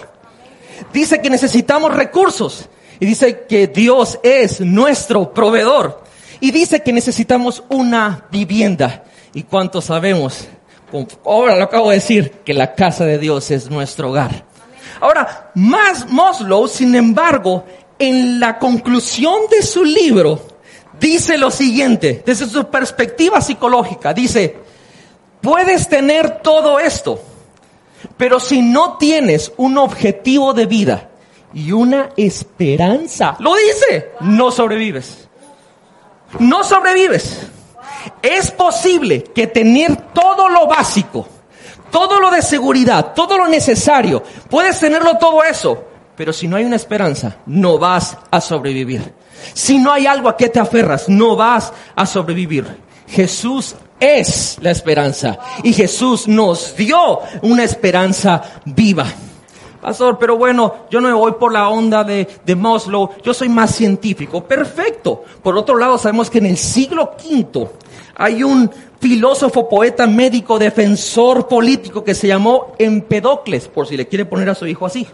Dice que necesitamos recursos. Y dice que Dios es nuestro proveedor. Y dice que necesitamos una vivienda. ¿Y cuánto sabemos? Ahora lo acabo de decir, que la casa de Dios es nuestro hogar. Ahora, más Maslow, sin embargo, en la conclusión de su libro, dice lo siguiente, desde su perspectiva psicológica, dice, puedes tener todo esto, pero si no tienes un objetivo de vida y una esperanza. Lo dice, no sobrevives. No sobrevives. Es posible que tener todo lo básico, todo lo de seguridad, todo lo necesario, puedes tenerlo todo eso, pero si no hay una esperanza, no vas a sobrevivir. Si no hay algo a que te aferras, no vas a sobrevivir. Jesús es la esperanza y Jesús nos dio una esperanza viva. Pastor, pero bueno, yo no me voy por la onda de, de Maslow, yo soy más científico. Perfecto. Por otro lado, sabemos que en el siglo V hay un filósofo, poeta, médico, defensor político que se llamó Empedocles, por si le quiere poner a su hijo así.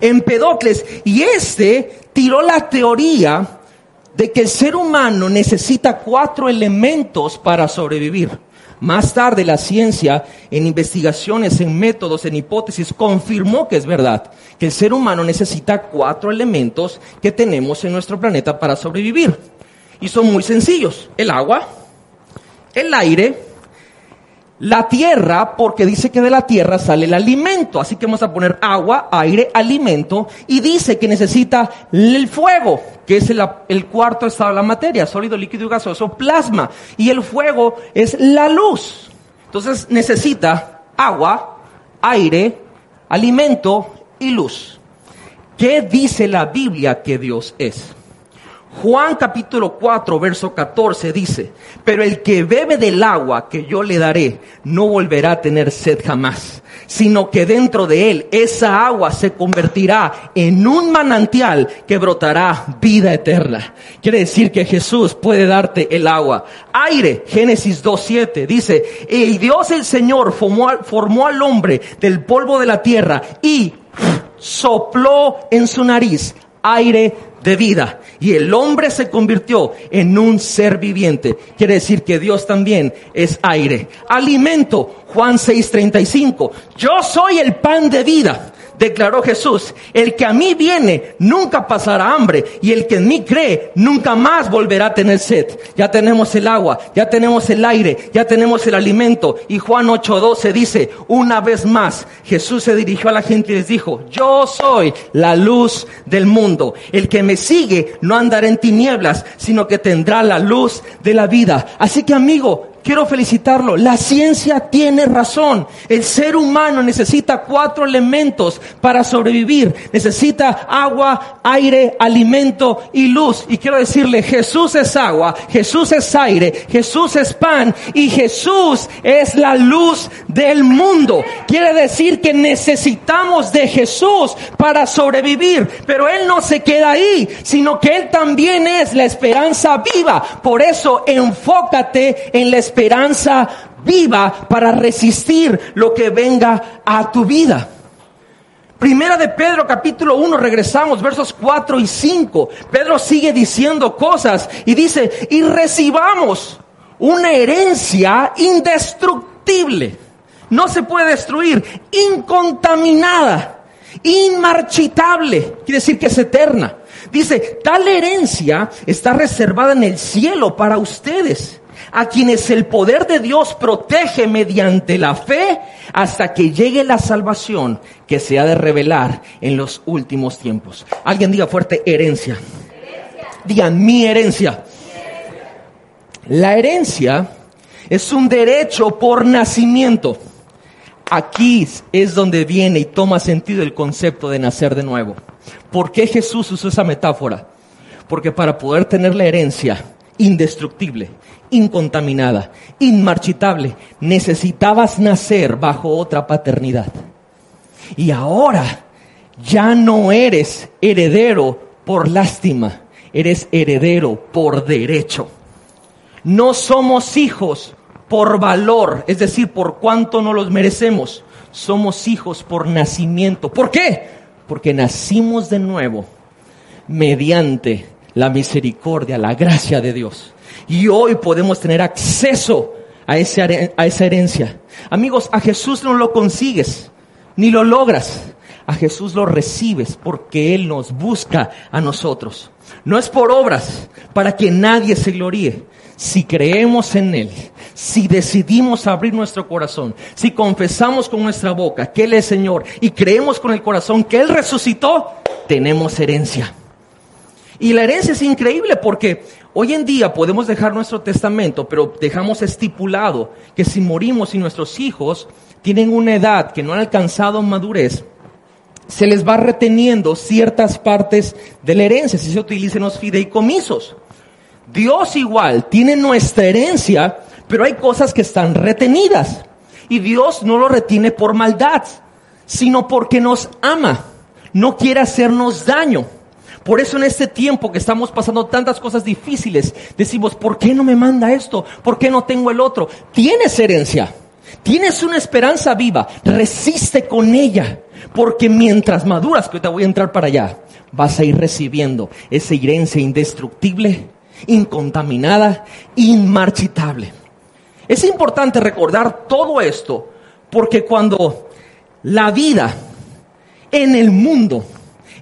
Empedocles. Y este tiró la teoría de que el ser humano necesita cuatro elementos para sobrevivir. Más tarde la ciencia, en investigaciones, en métodos, en hipótesis, confirmó que es verdad, que el ser humano necesita cuatro elementos que tenemos en nuestro planeta para sobrevivir. Y son muy sencillos. El agua, el aire, la tierra, porque dice que de la tierra sale el alimento. Así que vamos a poner agua, aire, alimento. Y dice que necesita el fuego, que es el, cuarto estado de la materia, sólido, líquido y gaseoso, plasma. Y el fuego es la luz. Entonces necesita agua, aire, alimento y luz. ¿Qué dice la Biblia que Dios es? Juan capítulo 4, verso 14 dice, pero el que bebe del agua que yo le daré no volverá a tener sed jamás, sino que dentro de él esa agua se convertirá en un manantial que brotará vida eterna. Quiere decir que Jesús puede darte el agua. Aire, Génesis 2.7 dice, y Dios el Señor formó, formó al hombre del polvo de la tierra y sopló en su nariz aire de vida. Y el hombre se convirtió en un ser viviente. Quiere decir que Dios también es aire. Alimento, Juan 6:35. Yo soy el pan de vida declaró Jesús, el que a mí viene nunca pasará hambre y el que en mí cree nunca más volverá a tener sed. Ya tenemos el agua, ya tenemos el aire, ya tenemos el alimento. Y Juan 8:12 dice, una vez más, Jesús se dirigió a la gente y les dijo, yo soy la luz del mundo. El que me sigue no andará en tinieblas, sino que tendrá la luz de la vida. Así que amigo, quiero felicitarlo. La ciencia tiene razón. El ser humano necesita cuatro elementos para sobrevivir. Necesita agua, aire, alimento y luz. Y quiero decirle, Jesús es agua, Jesús es aire, Jesús es pan y Jesús es la luz del mundo. Quiere decir que necesitamos de Jesús para sobrevivir. Pero Él no se queda ahí, sino que Él también es la esperanza viva. Por eso enfócate en la esperanza esperanza viva para resistir lo que venga a tu vida. Primera de Pedro capítulo 1, regresamos, versos 4 y 5. Pedro sigue diciendo cosas y dice, y recibamos una herencia indestructible. No se puede destruir, incontaminada, inmarchitable. Quiere decir que es eterna. Dice, tal herencia está reservada en el cielo para ustedes a quienes el poder de Dios protege mediante la fe hasta que llegue la salvación que se ha de revelar en los últimos tiempos. Alguien diga fuerte herencia. Digan mi herencia. La herencia es un derecho por nacimiento. Aquí es donde viene y toma sentido el concepto de nacer de nuevo. ¿Por qué Jesús usó esa metáfora? Porque para poder tener la herencia indestructible, incontaminada, inmarchitable. Necesitabas nacer bajo otra paternidad. Y ahora ya no eres heredero por lástima, eres heredero por derecho. No somos hijos por valor, es decir, por cuánto no los merecemos. Somos hijos por nacimiento. ¿Por qué? Porque nacimos de nuevo mediante la misericordia, la gracia de Dios. Y hoy podemos tener acceso a, ese, a esa herencia. Amigos, a Jesús no lo consigues, ni lo logras. A Jesús lo recibes porque Él nos busca a nosotros. No es por obras, para que nadie se gloríe. Si creemos en Él, si decidimos abrir nuestro corazón, si confesamos con nuestra boca que Él es Señor y creemos con el corazón que Él resucitó, tenemos herencia. Y la herencia es increíble porque hoy en día podemos dejar nuestro testamento, pero dejamos estipulado que si morimos y nuestros hijos tienen una edad que no han alcanzado madurez, se les va reteniendo ciertas partes de la herencia si se utilizan los fideicomisos. Dios igual tiene nuestra herencia, pero hay cosas que están retenidas. Y Dios no lo retiene por maldad, sino porque nos ama, no quiere hacernos daño. Por eso en este tiempo que estamos pasando tantas cosas difíciles, decimos, ¿por qué no me manda esto? ¿Por qué no tengo el otro? Tienes herencia, tienes una esperanza viva, resiste con ella, porque mientras maduras, que te voy a entrar para allá, vas a ir recibiendo esa herencia indestructible, incontaminada, inmarchitable. Es importante recordar todo esto, porque cuando la vida en el mundo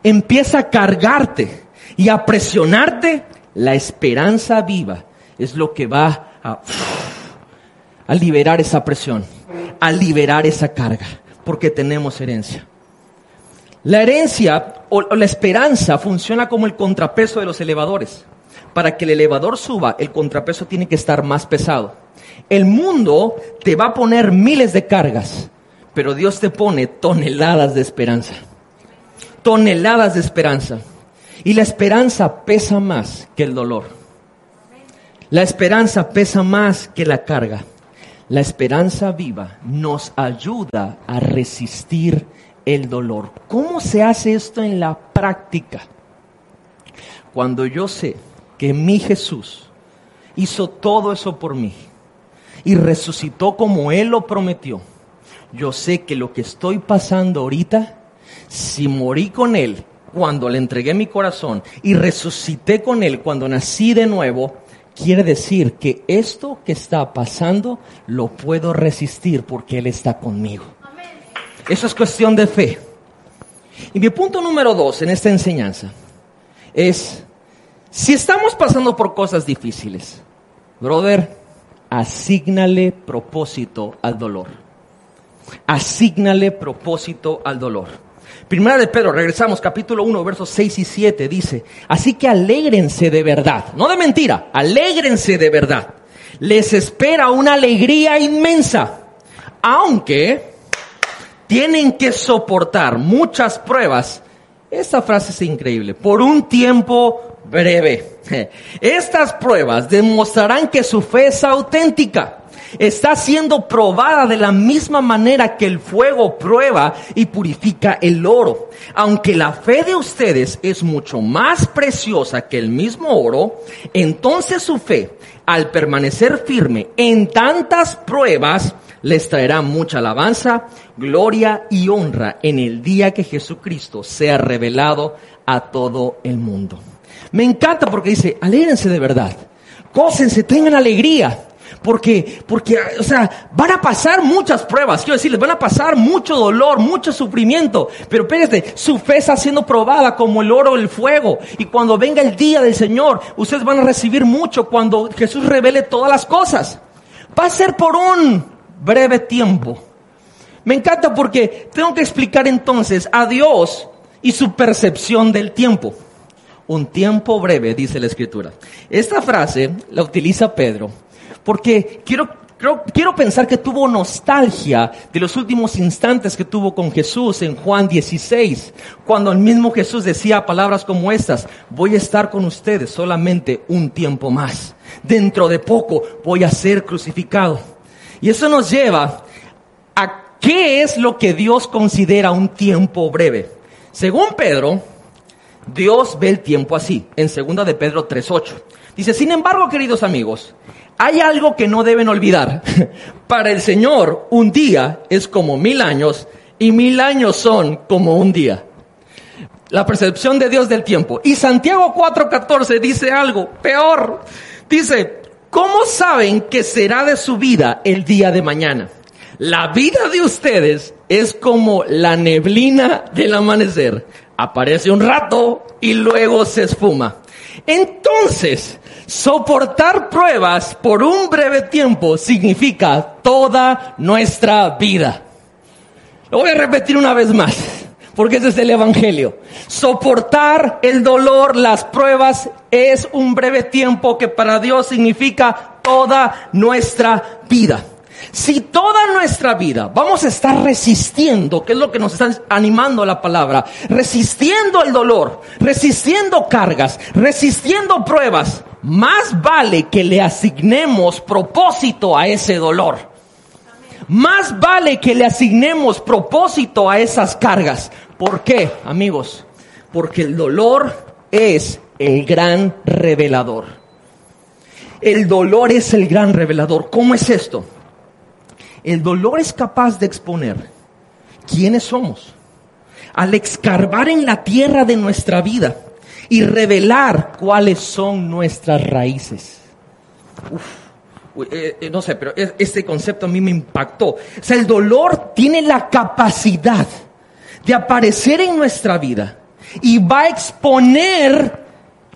empieza a cargarte y a presionarte, la esperanza viva es lo que va a, liberar esa presión, a liberar esa carga, porque tenemos herencia. La herencia o, la esperanza funciona como el contrapeso de los elevadores. Para que el elevador suba, el contrapeso tiene que estar más pesado. El mundo te va a poner miles de cargas, pero Dios te pone toneladas de esperanza toneladas de esperanza. Y la esperanza pesa más que el dolor. La esperanza pesa más que la carga. La esperanza viva nos ayuda a resistir el dolor. ¿Cómo se hace esto en la práctica? Cuando yo sé que mi Jesús hizo todo eso por mí y resucitó como Él lo prometió, yo sé que lo que estoy pasando ahorita si morí con Él cuando le entregué mi corazón y resucité con Él cuando nací de nuevo, quiere decir que esto que está pasando lo puedo resistir porque Él está conmigo. Eso es cuestión de fe. Y mi punto número dos en esta enseñanza es, si estamos pasando por cosas difíciles, brother, asígnale propósito al dolor. Asígnale propósito al dolor. Primera de Pedro, regresamos, capítulo 1, versos 6 y 7, dice, así que alégrense de verdad, no de mentira, alégrense de verdad. Les espera una alegría inmensa, aunque tienen que soportar muchas pruebas. Esta frase es increíble, por un tiempo breve. Estas pruebas demostrarán que su fe es auténtica está siendo probada de la misma manera que el fuego prueba y purifica el oro. Aunque la fe de ustedes es mucho más preciosa que el mismo oro, entonces su fe, al permanecer firme en tantas pruebas, les traerá mucha alabanza, gloria y honra en el día que Jesucristo sea revelado a todo el mundo. Me encanta porque dice, alégrense de verdad, cósense, tengan alegría. Porque, porque, o sea, van a pasar muchas pruebas. Quiero decirles, van a pasar mucho dolor, mucho sufrimiento. Pero espérense, su fe está siendo probada como el oro el fuego. Y cuando venga el día del Señor, ustedes van a recibir mucho cuando Jesús revele todas las cosas. Va a ser por un breve tiempo. Me encanta porque tengo que explicar entonces a Dios y su percepción del tiempo. Un tiempo breve, dice la Escritura. Esta frase la utiliza Pedro porque quiero, quiero pensar que tuvo nostalgia de los últimos instantes que tuvo con Jesús en Juan 16, cuando el mismo Jesús decía palabras como estas, voy a estar con ustedes solamente un tiempo más, dentro de poco voy a ser crucificado. Y eso nos lleva a qué es lo que Dios considera un tiempo breve. Según Pedro, Dios ve el tiempo así, en segunda de Pedro 3.8. Dice, sin embargo, queridos amigos, hay algo que no deben olvidar. Para el Señor, un día es como mil años y mil años son como un día. La percepción de Dios del tiempo. Y Santiago 4:14 dice algo peor. Dice, ¿cómo saben que será de su vida el día de mañana? La vida de ustedes es como la neblina del amanecer. Aparece un rato y luego se esfuma. Entonces, soportar pruebas por un breve tiempo significa toda nuestra vida. Lo voy a repetir una vez más, porque ese es el Evangelio. Soportar el dolor, las pruebas, es un breve tiempo que para Dios significa toda nuestra vida. Si toda nuestra vida vamos a estar resistiendo, que es lo que nos está animando la palabra, resistiendo el dolor, resistiendo cargas, resistiendo pruebas, más vale que le asignemos propósito a ese dolor. Más vale que le asignemos propósito a esas cargas. ¿Por qué, amigos? Porque el dolor es el gran revelador. El dolor es el gran revelador. ¿Cómo es esto? El dolor es capaz de exponer quiénes somos. Al escarbar en la tierra de nuestra vida y revelar cuáles son nuestras raíces. Uf, eh, eh, no sé, pero este concepto a mí me impactó. O sea, el dolor tiene la capacidad de aparecer en nuestra vida y va a exponer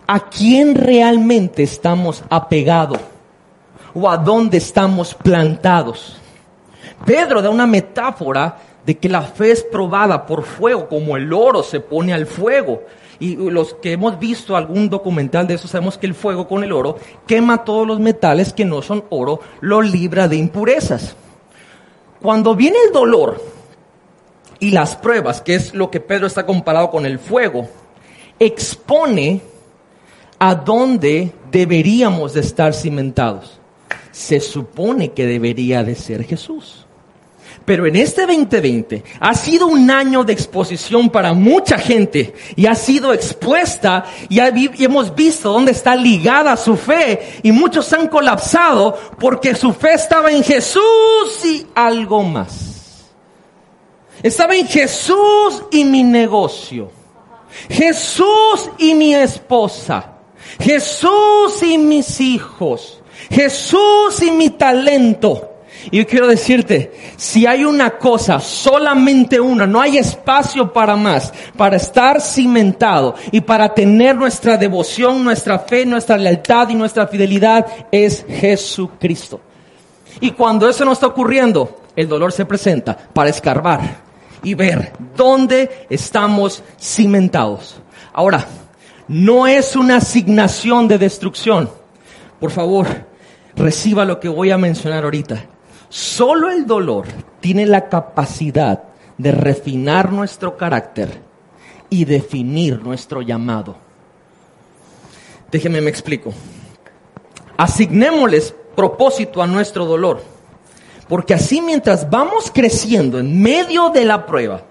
a quién realmente estamos apegados o a dónde estamos plantados. Pedro da una metáfora de que la fe es probada por fuego, como el oro se pone al fuego. Y los que hemos visto algún documental de eso sabemos que el fuego con el oro quema todos los metales que no son oro, lo libra de impurezas. Cuando viene el dolor, y las pruebas, que es lo que Pedro está comparado con el fuego, expone a dónde deberíamos de estar cimentados. Se supone que debería de ser Jesús. Pero en este 2020 ha sido un año de exposición para mucha gente y ha sido expuesta y, hemos visto dónde está ligada su fe y muchos han colapsado porque su fe estaba en Jesús y algo más. Estaba en Jesús y mi negocio. Jesús y mi esposa. Jesús y mis hijos. Jesús y mi talento. Y yo quiero decirte, si hay una cosa, solamente una, no hay espacio para más, para estar cimentado y para tener nuestra devoción, nuestra fe, nuestra lealtad y nuestra fidelidad, es Jesucristo. Y cuando eso no está ocurriendo, el dolor se presenta para escarbar y ver dónde estamos cimentados. Ahora, no es una asignación de destrucción. Por favor, reciba lo que voy a mencionar ahorita. Solo el dolor tiene la capacidad de refinar nuestro carácter y definir nuestro llamado. Déjeme me explico. Asignémosles propósito a nuestro dolor. Porque así mientras vamos creciendo en medio de la prueba,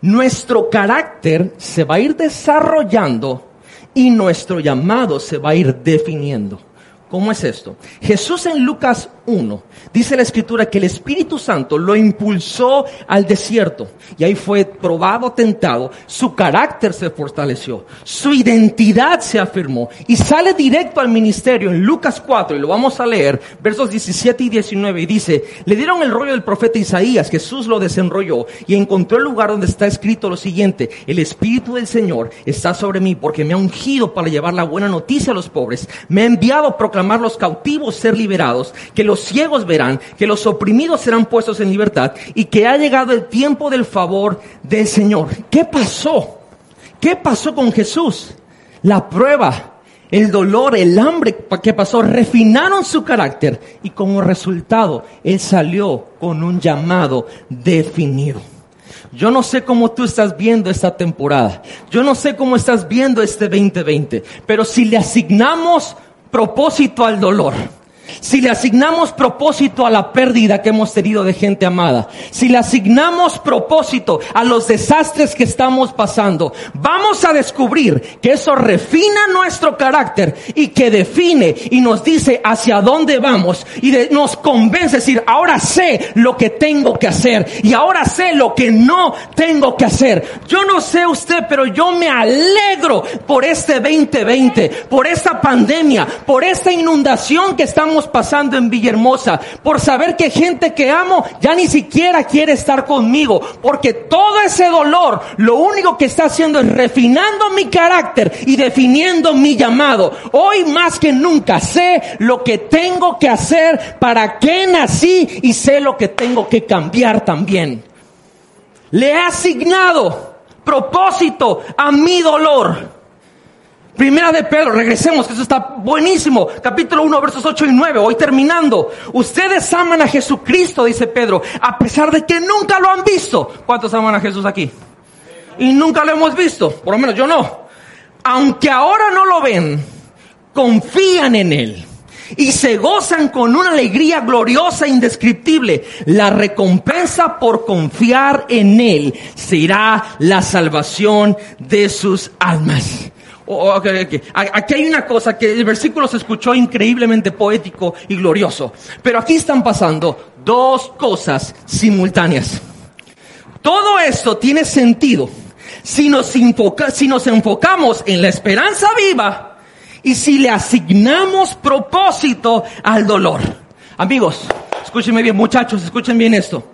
nuestro carácter se va a ir desarrollando y nuestro llamado se va a ir definiendo. ¿Cómo es esto? Jesús en Lucas 1 dice la escritura que el Espíritu Santo lo impulsó al desierto y ahí fue probado, tentado, su carácter se fortaleció, su identidad se afirmó y sale directo al ministerio en Lucas 4 y lo vamos a leer, versos 17 y 19 y dice, le dieron el rollo del profeta Isaías, Jesús lo desenrolló y encontró el lugar donde está escrito lo siguiente, el Espíritu del Señor está sobre mí porque me ha ungido para llevar la buena noticia a los pobres, me ha enviado a proclamar los cautivos ser liberados, que los ciegos verán, que los oprimidos serán puestos en libertad y que ha llegado el tiempo del favor del Señor. ¿Qué pasó? ¿Qué pasó con Jesús? La prueba, el dolor, el hambre que pasó, refinaron su carácter y como resultado, Él salió con un llamado definido. Yo no sé cómo tú estás viendo esta temporada. Yo no sé cómo estás viendo este 2020. Pero si le asignamos propósito al dolor si le asignamos propósito a la pérdida que hemos tenido de gente amada, si le asignamos propósito a los desastres que estamos pasando, vamos a descubrir que eso refina nuestro carácter y que define y nos dice hacia dónde vamos y nos convence decir, ahora sé lo que tengo que hacer y ahora sé lo que no tengo que hacer. Yo no sé usted, pero yo me alegro por este 2020, por esta pandemia, por esta inundación que estamos pasando en Villahermosa, por saber que gente que amo ya ni siquiera quiere estar conmigo, porque todo ese dolor lo único que está haciendo es refinando mi carácter y definiendo mi llamado. Hoy más que nunca sé lo que tengo que hacer, para qué nací y sé lo que tengo que cambiar también. Le he asignado propósito a mi dolor. Primera de Pedro, regresemos, que eso está buenísimo. Capítulo 1, versos 8 y 9, hoy terminando. Ustedes aman a Jesucristo, dice Pedro, a pesar de que nunca lo han visto. ¿Cuántos aman a Jesús aquí? Y nunca lo hemos visto, por lo menos yo no. Aunque ahora no lo ven, confían en Él y se gozan con una alegría gloriosa e indescriptible. La recompensa por confiar en Él será la salvación de sus almas. Oh, aquí hay una cosa que el versículo se escuchó increíblemente poético y glorioso, pero aquí están pasando dos cosas simultáneas. Todo esto tiene sentido si nos, si nos enfocamos en la esperanza viva y si le asignamos propósito al dolor. Amigos, escúchenme bien, muchachos, escuchen bien esto.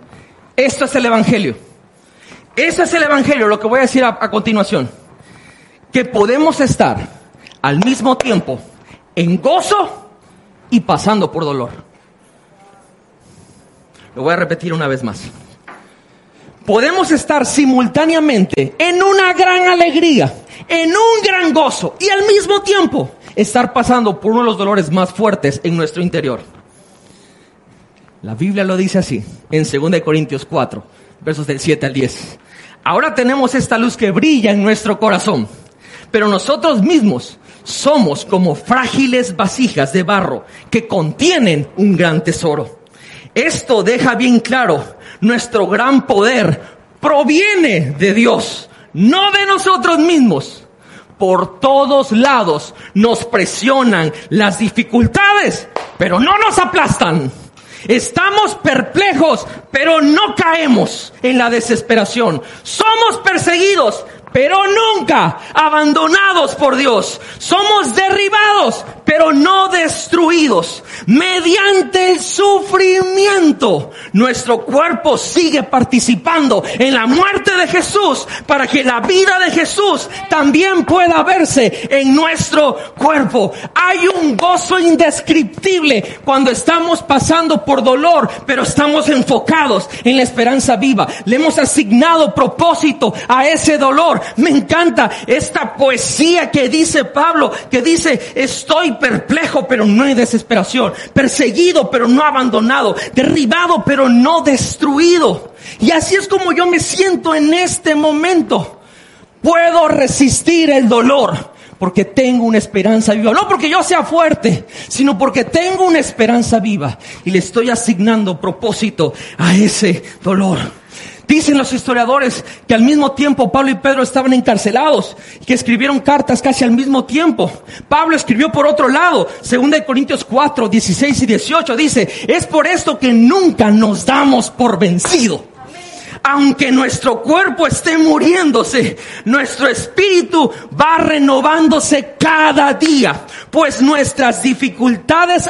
Esto es el Evangelio. Ese es el Evangelio, lo que voy a decir a continuación que podemos estar al mismo tiempo en gozo y pasando por dolor. Lo voy a repetir una vez más. Podemos estar simultáneamente en una gran alegría, en un gran gozo y al mismo tiempo estar pasando por uno de los dolores más fuertes en nuestro interior. La Biblia lo dice así, en 2 Corintios 4, versos del 7 al 10. Ahora tenemos esta luz que brilla en nuestro corazón pero nosotros mismos somos como frágiles vasijas de barro que contienen un gran tesoro. Esto deja bien claro, nuestro gran poder proviene de Dios, no de nosotros mismos. Por todos lados nos presionan las dificultades, pero no nos aplastan. Estamos perplejos, pero no caemos en la desesperación. Somos perseguidos, pero nunca abandonados por Dios. Somos derribados, pero no destruidos. Mediante el sufrimiento, nuestro cuerpo sigue participando en la muerte de Jesús para que la vida de Jesús también pueda verse en nuestro cuerpo. Hay un gozo indescriptible cuando estamos pasando por dolor, pero estamos enfocados en la esperanza viva. Le hemos asignado propósito a ese dolor me encanta esta poesía que dice Pablo, que dice, estoy perplejo pero no hay desesperación, perseguido pero no abandonado, derribado pero no destruido. Y así es como yo me siento en este momento. Puedo resistir el dolor porque tengo una esperanza viva. No porque yo sea fuerte, sino porque tengo una esperanza viva y le estoy asignando propósito a ese dolor. Dicen los historiadores que al mismo tiempo Pablo y Pedro estaban encarcelados y que escribieron cartas casi al mismo tiempo. Pablo escribió por otro lado, 2 Corintios 4, 16 y 18, dice, es por esto que nunca nos damos por vencido. Aunque nuestro cuerpo esté muriéndose, nuestro espíritu va renovándose cada día, pues nuestras dificultades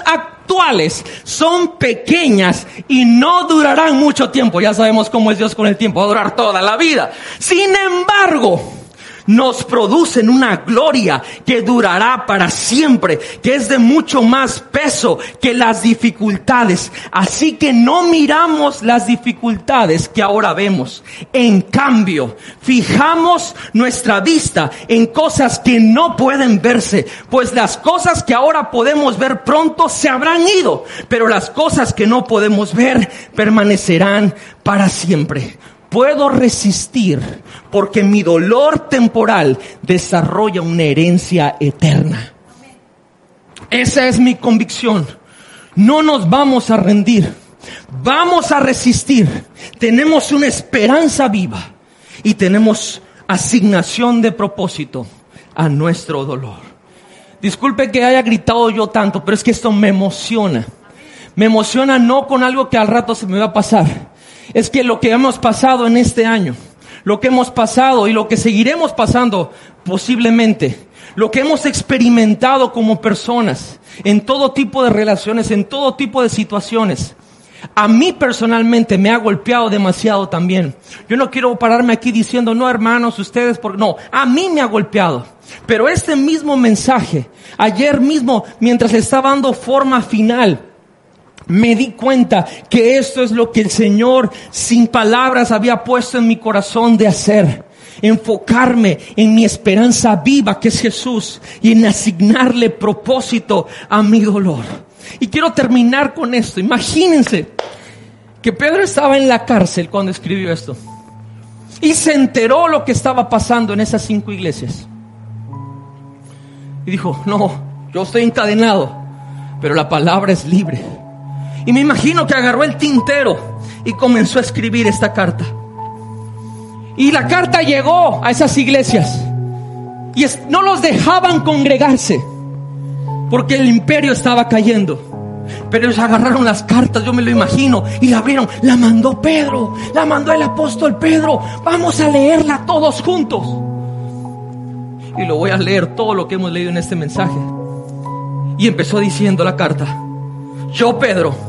son pequeñas y no durarán mucho tiempo. Ya sabemos cómo es Dios con el tiempo, va a durar toda la vida. Sin embargo, nos producen una gloria que durará para siempre, que es de mucho más peso que las dificultades. Así que no miramos las dificultades que ahora vemos. En cambio, fijamos nuestra vista en cosas que no pueden verse, pues las cosas que ahora podemos ver pronto se habrán ido, pero las cosas que no podemos ver permanecerán para siempre puedo resistir porque mi dolor temporal desarrolla una herencia eterna. Esa es mi convicción. No nos vamos a rendir. Vamos a resistir. Tenemos una esperanza viva y tenemos asignación de propósito a nuestro dolor. Disculpe que haya gritado yo tanto, pero es que esto me emociona. Me emociona no con algo que al rato se me va a pasar, es que lo que hemos pasado en este año, lo que hemos pasado y lo que seguiremos pasando posiblemente, lo que hemos experimentado como personas, en todo tipo de relaciones, en todo tipo de situaciones, a mí personalmente me ha golpeado demasiado también. Yo no quiero pararme aquí diciendo, no hermanos, ustedes, porque no, a mí me ha golpeado. Pero este mismo mensaje, ayer mismo, mientras estaba dando forma final, me di cuenta que esto es lo que el Señor sin palabras había puesto en mi corazón de hacer. enfocarme en mi esperanza viva que es Jesús y en asignarle propósito a mi dolor. Y quiero terminar con esto. Imagínense que Pedro estaba en la cárcel cuando escribió esto y se enteró lo que estaba pasando en esas cinco iglesias. Y dijo, no, yo estoy encadenado, pero la palabra es libre. Y me imagino que agarró el tintero y comenzó a escribir esta carta. Y la carta llegó a esas iglesias y no los dejaban congregarse porque el imperio estaba cayendo. Pero ellos agarraron las cartas, yo me lo imagino, y la abrieron. La mandó Pedro, la mandó el apóstol Pedro. Vamos a leerla todos juntos. Y lo voy a leer todo lo que hemos leído en este mensaje. Y empezó diciendo la carta, yo Pedro,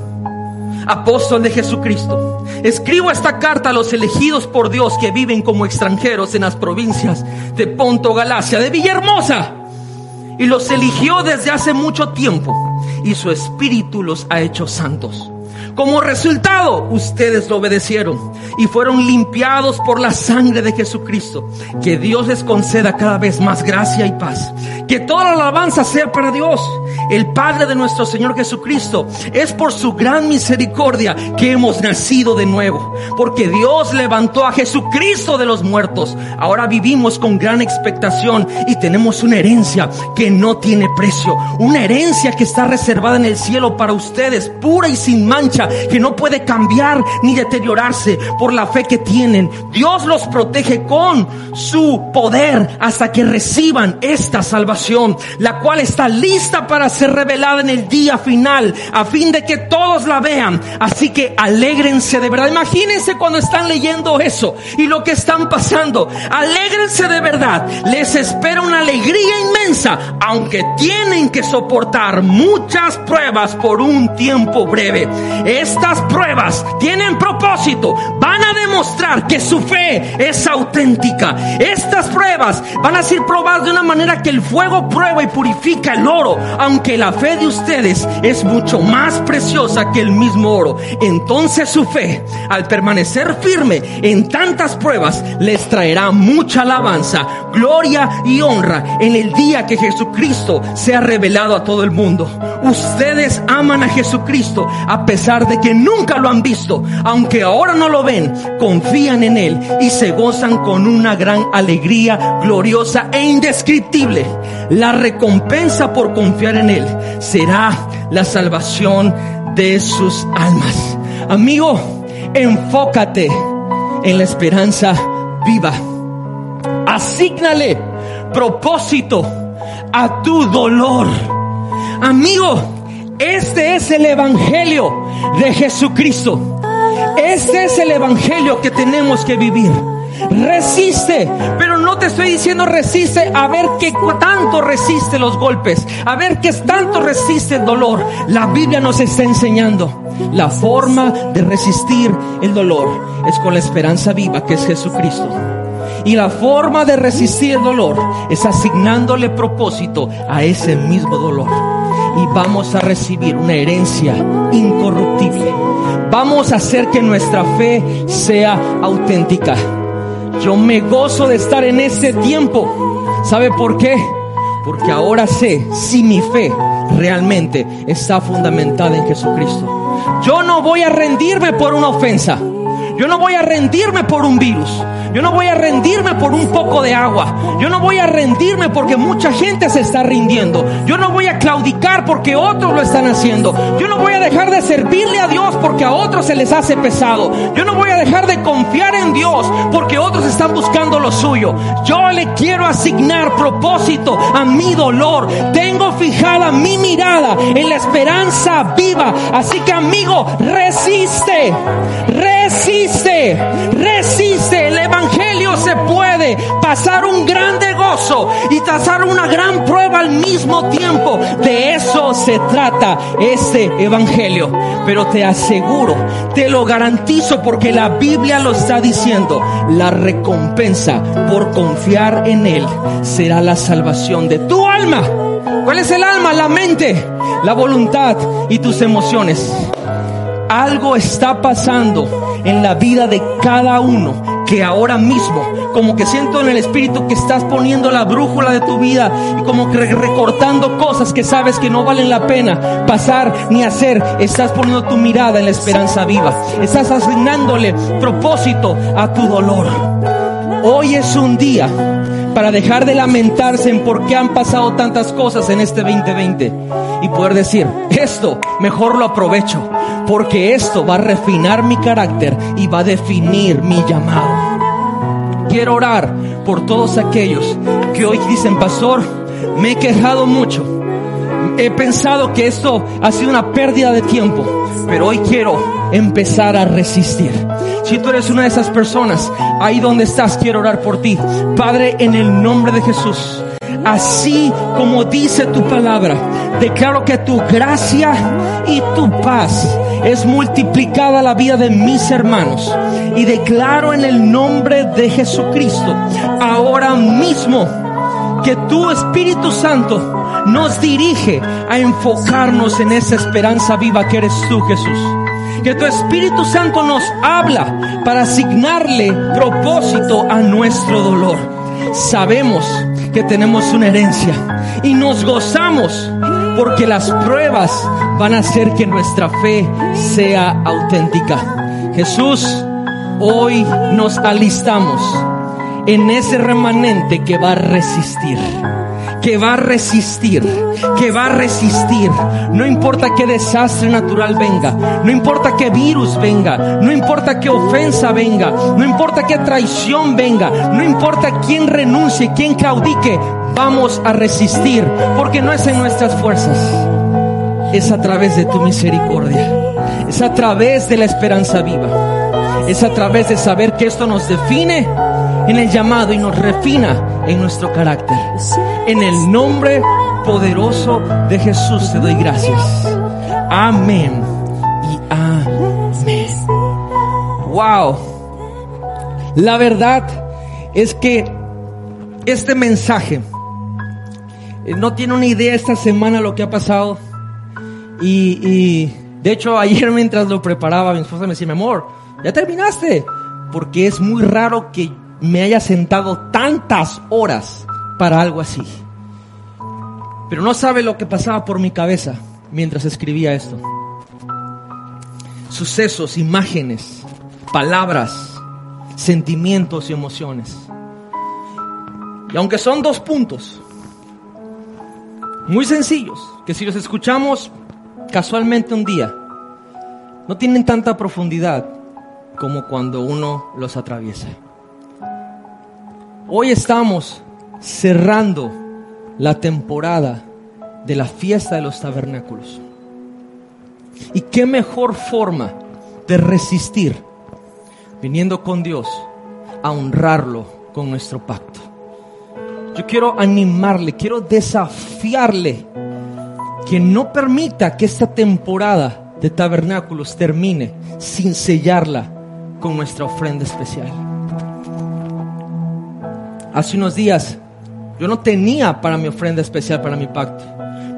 apóstol de Jesucristo, escribo esta carta a los elegidos por Dios que viven como extranjeros en las provincias de Ponto, Galacia, de Villahermosa. Y los eligió desde hace mucho tiempo y su espíritu los ha hecho santos. Como resultado, ustedes lo obedecieron y fueron limpiados por la sangre de Jesucristo. Que Dios les conceda cada vez más gracia y paz. Que toda la alabanza sea para Dios, el Padre de nuestro Señor Jesucristo. Es por su gran misericordia que hemos nacido de nuevo. Porque Dios levantó a Jesucristo de los muertos. Ahora vivimos con gran expectación y tenemos una herencia que no tiene precio. Una herencia que está reservada en el cielo para ustedes, pura y sin mancha que no puede cambiar ni deteriorarse por la fe que tienen. Dios los protege con su poder hasta que reciban esta salvación, la cual está lista para ser revelada en el día final, a fin de que todos la vean. Así que alégrense de verdad. Imagínense cuando están leyendo eso y lo que están pasando. Alégrense de verdad. Les espera una alegría inmensa, aunque tienen que soportar muchas pruebas por un tiempo breve. Estas pruebas tienen propósito, van a demostrar que su fe es auténtica. Estas pruebas van a ser probadas de una manera que el fuego prueba y purifica el oro, aunque la fe de ustedes es mucho más preciosa que el mismo oro. Entonces su fe, al permanecer firme en tantas pruebas, les traerá mucha alabanza, gloria y honra en el día que Jesucristo sea revelado a todo el mundo. Ustedes aman a Jesucristo a pesar de que nunca lo han visto, aunque ahora no lo ven, confían en Él y se gozan con una gran alegría gloriosa e indescriptible. La recompensa por confiar en Él será la salvación de sus almas. Amigo, enfócate en la esperanza viva. Asígnale propósito a tu dolor. Amigo, este es el Evangelio de Jesucristo. Este es el Evangelio que tenemos que vivir. Resiste, pero no te estoy diciendo resiste a ver qué tanto resiste los golpes, a ver qué tanto resiste el dolor. La Biblia nos está enseñando la forma de resistir el dolor es con la esperanza viva que es Jesucristo. Y la forma de resistir el dolor es asignándole propósito a ese mismo dolor y vamos a recibir una herencia incorruptible. Vamos a hacer que nuestra fe sea auténtica. Yo me gozo de estar en este tiempo. ¿Sabe por qué? Porque ahora sé si mi fe realmente está fundamentada en Jesucristo. Yo no voy a rendirme por una ofensa. Yo no voy a rendirme por un virus. Yo no voy a rendirme por un poco de agua. Yo no voy a rendirme porque mucha gente se está rindiendo. Yo no voy a claudicar porque otros lo están haciendo. Yo no voy a dejar de servirle a Dios porque a otros se les hace pesado. Yo no voy a dejar de confiar en Dios porque otros están buscando lo suyo. Yo le quiero asignar propósito a mi dolor. Tengo fijada mi mirada en la esperanza viva. Así que amigo, resiste. Resiste. Resiste. El evangelio se puede pasar un grande gozo y pasar una gran prueba al mismo tiempo. De eso se trata este evangelio. Pero te aseguro, te lo garantizo porque la Biblia lo está diciendo. La recompensa por confiar en Él será la salvación de tu alma. ¿Cuál es el alma? La mente, la voluntad y tus emociones. Algo está pasando en la vida de cada uno que ahora mismo, como que siento en el espíritu que estás poniendo la brújula de tu vida y como que recortando cosas que sabes que no valen la pena pasar ni hacer, estás poniendo tu mirada en la esperanza viva. Estás asignándole propósito a tu dolor. Hoy es un día para dejar de lamentarse en por qué han pasado tantas cosas en este 2020 y poder decir, esto mejor lo aprovecho, porque esto va a refinar mi carácter y va a definir mi llamado. Quiero orar por todos aquellos que hoy dicen, pastor, me he quejado mucho. He pensado que esto ha sido una pérdida de tiempo, pero hoy quiero empezar a resistir. Si tú eres una de esas personas, ahí donde estás, quiero orar por ti. Padre, en el nombre de Jesús, así como dice tu palabra, declaro que tu gracia y tu paz es multiplicada la vida de mis hermanos. Y declaro en el nombre de Jesucristo, ahora mismo, que tu Espíritu Santo nos dirige a enfocarnos en esa esperanza viva que eres tú, Jesús. Que tu Espíritu Santo nos habla para asignarle propósito a nuestro dolor. Sabemos que tenemos una herencia y nos gozamos porque las pruebas van a hacer que nuestra fe sea auténtica. Jesús, hoy nos alistamos en ese remanente que va a resistir que va a resistir, que va a resistir. No importa qué desastre natural venga, no importa qué virus venga, no importa qué ofensa venga, no importa qué traición venga, no importa quién renuncie, quién claudique, vamos a resistir, porque no es en nuestras fuerzas, es a través de tu misericordia, es a través de la esperanza viva, es a través de saber que esto nos define en el llamado y nos refina en nuestro carácter. En el nombre poderoso de Jesús te doy gracias. Amén y amén. Wow. La verdad es que este mensaje no tiene una idea esta semana lo que ha pasado. Y, y de hecho ayer mientras lo preparaba mi esposa me decía, mi amor, ya terminaste. Porque es muy raro que me haya sentado tantas horas para algo así. Pero no sabe lo que pasaba por mi cabeza mientras escribía esto. Sucesos, imágenes, palabras, sentimientos y emociones. Y aunque son dos puntos muy sencillos, que si los escuchamos casualmente un día, no tienen tanta profundidad como cuando uno los atraviesa. Hoy estamos cerrando la temporada de la fiesta de los tabernáculos. ¿Y qué mejor forma de resistir viniendo con Dios a honrarlo con nuestro pacto? Yo quiero animarle, quiero desafiarle que no permita que esta temporada de tabernáculos termine sin sellarla con nuestra ofrenda especial hace unos días yo no tenía para mi ofrenda especial, para mi pacto.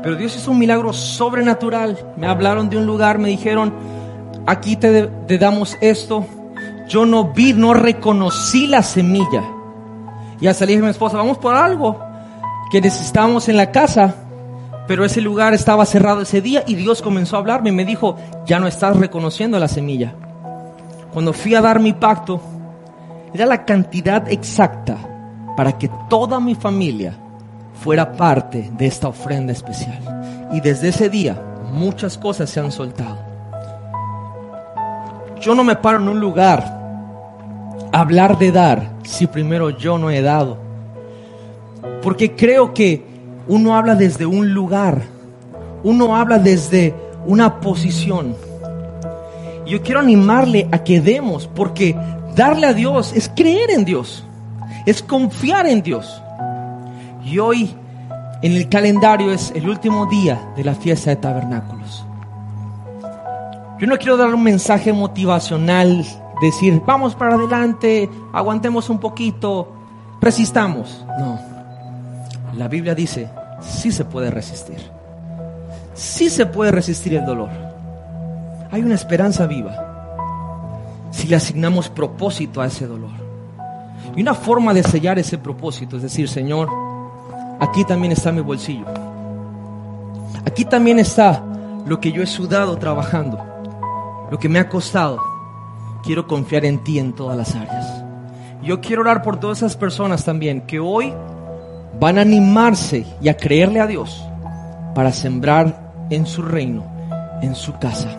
Pero Dios hizo un milagro sobrenatural. Me hablaron de un lugar, me dijeron, aquí te, damos esto. Yo no vi, no reconocí la semilla. Y al salir mi esposa, vamos por algo que necesitábamos en la casa. Pero ese lugar estaba cerrado ese día y Dios comenzó a hablarme y me dijo, ya no estás reconociendo la semilla. Cuando fui a dar mi pacto, era la cantidad exacta para que toda mi familia fuera parte de esta ofrenda especial. Y desde ese día muchas cosas se han soltado. Yo no me paro en un lugar a hablar de dar si primero yo no he dado. Porque creo que uno habla desde un lugar, uno habla desde una posición. Yo quiero animarle a que demos, porque darle a Dios es creer en Dios es confiar en Dios. Y hoy en el calendario es el último día de la fiesta de tabernáculos. Yo no quiero dar un mensaje motivacional, decir, vamos para adelante, aguantemos un poquito, resistamos. No, la Biblia dice, sí se puede resistir. Sí se puede resistir el dolor. Hay una esperanza viva si le asignamos propósito a ese dolor. Y una forma de sellar ese propósito es decir, Señor, aquí también está mi bolsillo. Aquí también está lo que yo he sudado trabajando, lo que me ha costado. Quiero confiar en ti en todas las áreas. Yo quiero orar por todas esas personas también que hoy van a animarse y a creerle a Dios para sembrar en su reino, en su casa.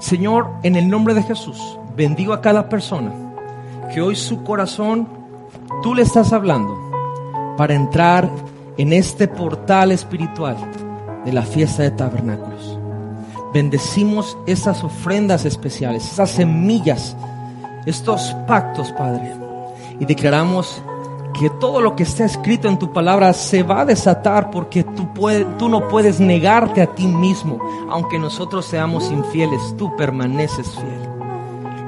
Señor, en el nombre de Jesús, bendigo a cada persona que hoy su corazón, tú le estás hablando para entrar en este portal espiritual de la fiesta de tabernáculos. Bendecimos esas ofrendas especiales, esas semillas, estos pactos, Padre, y declaramos que todo lo que está escrito en tu palabra se va a desatar porque tú, no puedes negarte a ti mismo. Aunque nosotros seamos infieles, tú permaneces fiel.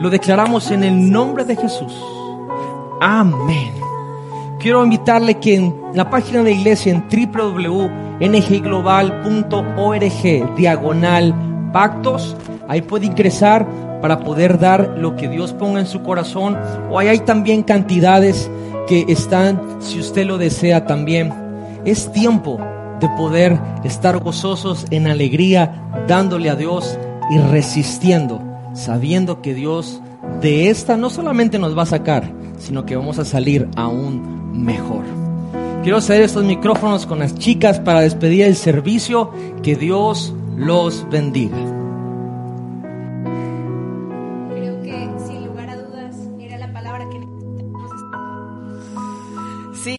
Lo declaramos en el nombre de Jesús. Amén. Quiero invitarle que en la página de iglesia en www.ngglobal.org diagonal pactos, ahí puede ingresar para poder dar lo que Dios ponga en su corazón. O ahí hay también cantidades que están, si usted lo desea también. Es tiempo de poder estar gozosos en alegría, dándole a Dios y resistiendo, sabiendo que Dios de esta no solamente nos va a sacar, sino que vamos a salir aún mejor. Quiero ceder estos micrófonos con las chicas para despedir el servicio. Que Dios los bendiga.